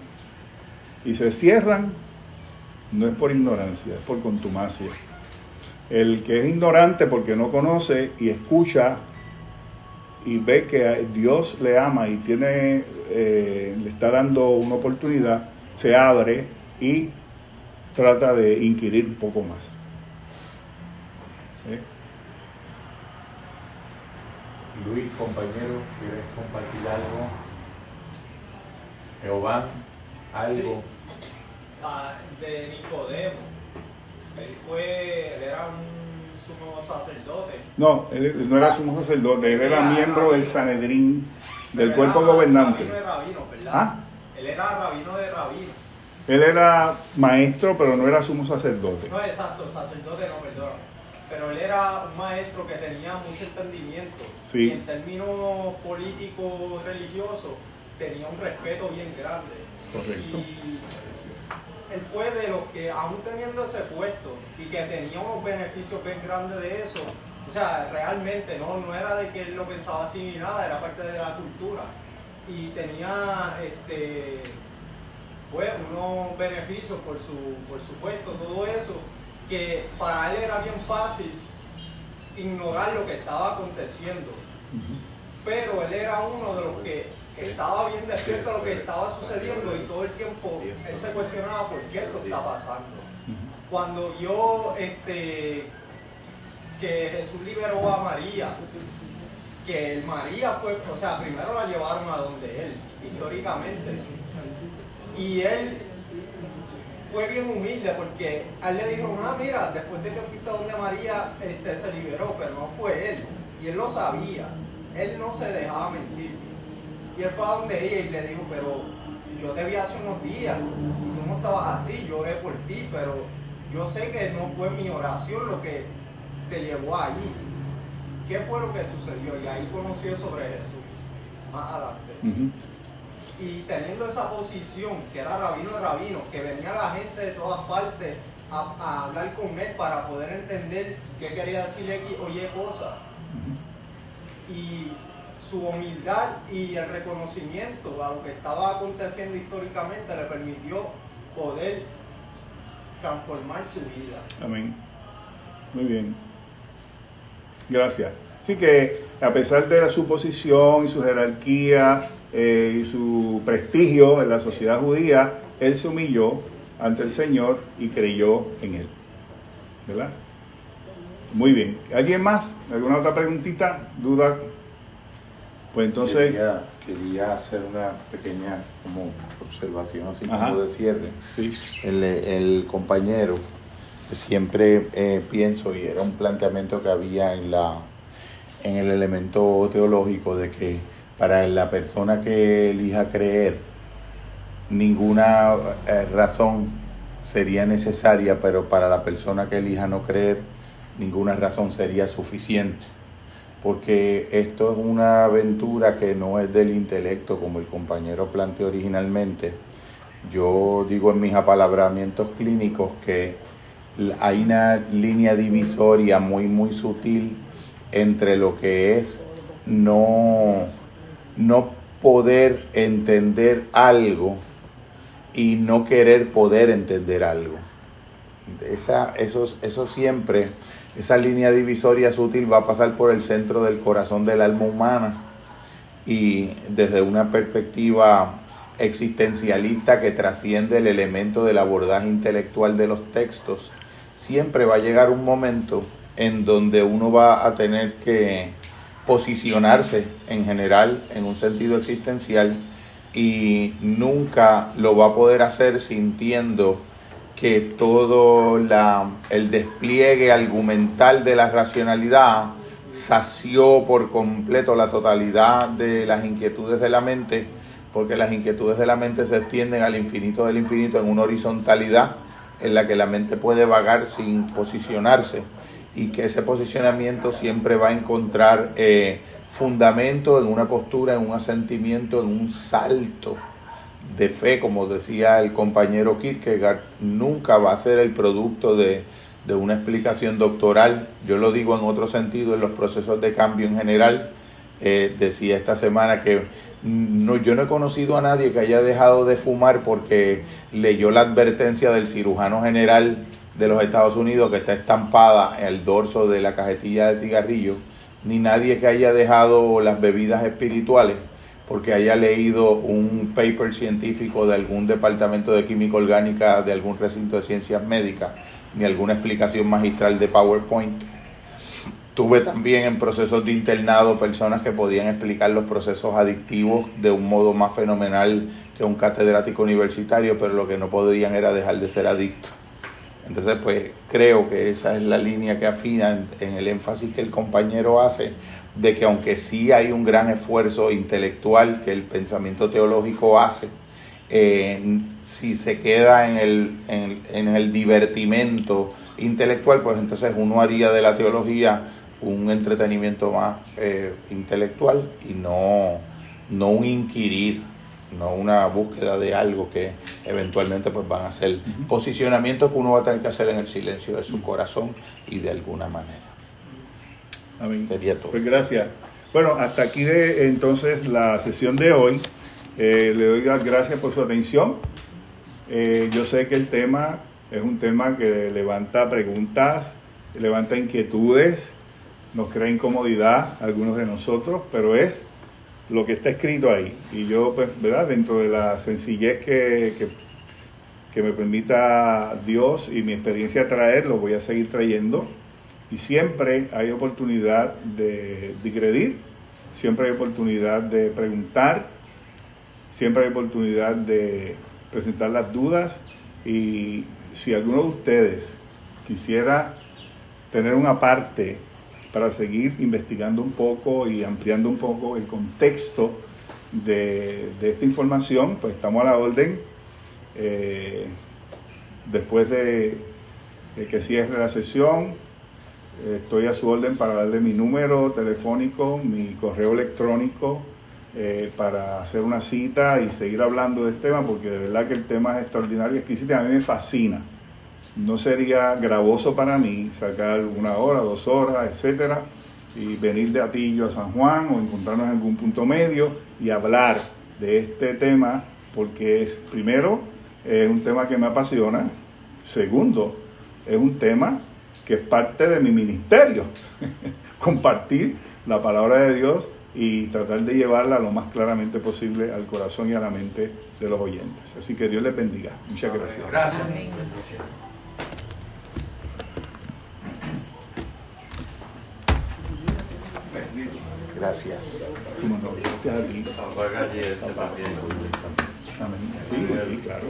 y se cierran no es por ignorancia, es por contumacia. El que es ignorante porque no conoce y escucha y ve que Dios le ama y tiene, eh, le está dando una oportunidad, se abre y trata de inquirir un poco más. ¿Sí? Luis, compañero, ¿quieres compartir algo? Jehová, algo. Ah, de Nicodemo. Él fue, él era un sumo sacerdote. No, él no era sumo sacerdote, él era miembro del Sanedrín, del cuerpo era gobernante. Rabino de rabino, ¿verdad? ¿Ah? Él era rabino de rabino. Él era maestro, pero no era sumo sacerdote. No, exacto, sacerdote no, perdón. Pero él era un maestro que tenía mucho entendimiento. Sí. Y en términos políticos religiosos tenía un respeto bien grande. Correcto. Y él fue de los que, aún teniendo ese puesto y que tenía unos beneficios bien grandes de eso, o sea, realmente no, no era de que él lo pensaba así ni nada, era parte de la cultura. Y tenía este, fue unos beneficios por su, por su puesto, todo eso, que para él era bien fácil ignorar lo que estaba aconteciendo. Pero él era uno de los que estaba bien despierto lo que estaba sucediendo y todo el tiempo él se cuestionaba por qué esto está pasando. Cuando vio este, que Jesús liberó a María, que el María fue, o sea, primero la llevaron a donde él, históricamente. Y él fue bien humilde porque a él le dijeron, ah, mira, después de que fuiste a donde María este, se liberó, pero no fue él. Y él lo sabía, él no se dejaba mentir. Y él fue a donde ella y le dijo, pero yo te vi hace unos días, y tú no estabas así, yo oré por ti, pero yo sé que no fue mi oración lo que te llevó allí. ¿Qué fue lo que sucedió? Y ahí conoció sobre Jesús, más adelante. Y teniendo esa posición, que era rabino de rabino, que venía la gente de todas partes a, a hablar con él para poder entender qué quería decirle X o Y cosa. Y su humildad y el reconocimiento a lo que estaba aconteciendo históricamente le permitió poder transformar su vida. Amén. Muy bien. Gracias. Así que a pesar de su posición y su jerarquía eh, y su prestigio en la sociedad judía, él se humilló ante el Señor y creyó en él. ¿Verdad? Muy bien. ¿Alguien más? ¿Alguna otra preguntita? ¿Duda? Pues entonces... Quería, quería hacer una pequeña como observación así Ajá. como de cierre. Sí. El, el compañero siempre eh, pienso y era un planteamiento que había en la en el elemento teológico de que para la persona que elija creer ninguna eh, razón sería necesaria pero para la persona que elija no creer ninguna razón sería suficiente porque esto es una aventura que no es del intelecto como el compañero planteó originalmente yo digo en mis apalabramientos clínicos que hay una línea divisoria muy, muy sutil entre lo que es no, no poder entender algo y no querer poder entender algo. Esa, eso, eso siempre, esa línea divisoria sutil va a pasar por el centro del corazón del alma humana. Y desde una perspectiva existencialista que trasciende el elemento del abordaje intelectual de los textos, siempre va a llegar un momento en donde uno va a tener que posicionarse en general en un sentido existencial y nunca lo va a poder hacer sintiendo que todo la, el despliegue argumental de la racionalidad sació por completo la totalidad de las inquietudes de la mente, porque las inquietudes de la mente se extienden al infinito del infinito en una horizontalidad en la que la mente puede vagar sin posicionarse y que ese posicionamiento siempre va a encontrar eh, fundamento en una postura, en un asentimiento, en un salto de fe, como decía el compañero Kierkegaard, nunca va a ser el producto de, una explicación doctoral. Yo lo digo en otro sentido, en los procesos de cambio en general. Eh, decía esta semana que no, yo no he conocido a nadie que haya dejado de fumar porque leyó la advertencia del cirujano general de los Estados Unidos que está estampada en el dorso de la cajetilla de cigarrillo, ni nadie que haya dejado las bebidas espirituales porque haya leído un paper científico de algún departamento de química orgánica de algún recinto de ciencias médicas, ni alguna explicación magistral de PowerPoint. Tuve también en procesos de internado personas que podían explicar los procesos adictivos de un modo más fenomenal que un catedrático universitario, pero lo que no podían era dejar de ser adictos. Entonces, pues creo que esa es la línea que afina en, en, el énfasis que el compañero hace de que aunque sí hay un gran esfuerzo intelectual que el pensamiento teológico hace, eh, si se queda en el, en, en el divertimento intelectual, pues entonces uno haría de la teología un entretenimiento más eh, intelectual y no, no un inquirir, no una búsqueda de algo que eventualmente pues van a ser posicionamientos que uno va a tener que hacer en el silencio de su corazón y de alguna manera. Amén. Sería todo. Pues gracias. Bueno, hasta aquí de, entonces la sesión de hoy. Eh, le doy las gracias por su atención. Eh, yo sé que el tema es un tema que levanta preguntas, levanta inquietudes, nos crea incomodidad a algunos de nosotros, pero es lo que está escrito ahí. Y yo, pues, ¿verdad? Dentro de la sencillez que, que, que me permita Dios y mi experiencia traer, lo voy a seguir trayendo. Y siempre hay oportunidad de digredir, siempre hay oportunidad de preguntar, siempre hay oportunidad de presentar las dudas. Y si alguno de ustedes quisiera tener una parte para seguir investigando un poco y ampliando un poco el contexto de, esta información, pues estamos a la orden. Eh, después de, que cierre la sesión, estoy a su orden para darle mi número telefónico, mi correo electrónico, eh, para hacer una cita y seguir hablando de este tema, porque de verdad que el tema es extraordinario exquisito a mí me fascina. No sería gravoso para mí sacar una hora, dos horas, etcétera, y venir de Atillo a San Juan o encontrarnos en algún punto medio y hablar de este tema, porque es, primero, es un tema que me apasiona, segundo, es un tema que es parte de mi ministerio, compartir la palabra de Dios y tratar de llevarla lo más claramente posible al corazón y a la mente de los oyentes. Así que Dios les bendiga. Muchas gracias. Gracias. Gracias. Gracias a ti. Amén. Sí, sí, claro.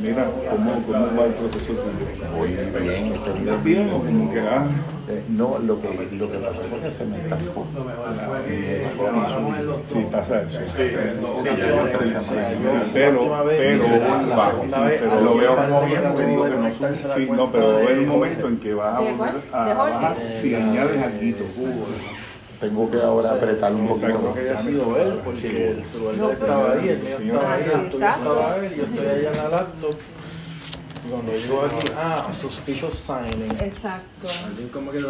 Mira, ¿cómo, ¿cómo va el proceso tuyo? Voy bien, estoy ¿Estás bien o como que ah? Eh, no, lo que, lo que pasó fue que se me estampó. Sí, pasa eso. Pero, Pero, pero, bajo, pero lo veo como bien porque digo que no Sí, no, pero va a haber un momento en que vas a volver a bajar si añades algo. Tengo que ahora apretar un poquito Exacto. más. que haya sido él, porque el celular estaba ahí, el mío estaba ahí, el tuyo estaba ahí, yo estoy allá en la laptop. Cuando llego aquí, ah, suspicious signing. Exacto. Alguien como que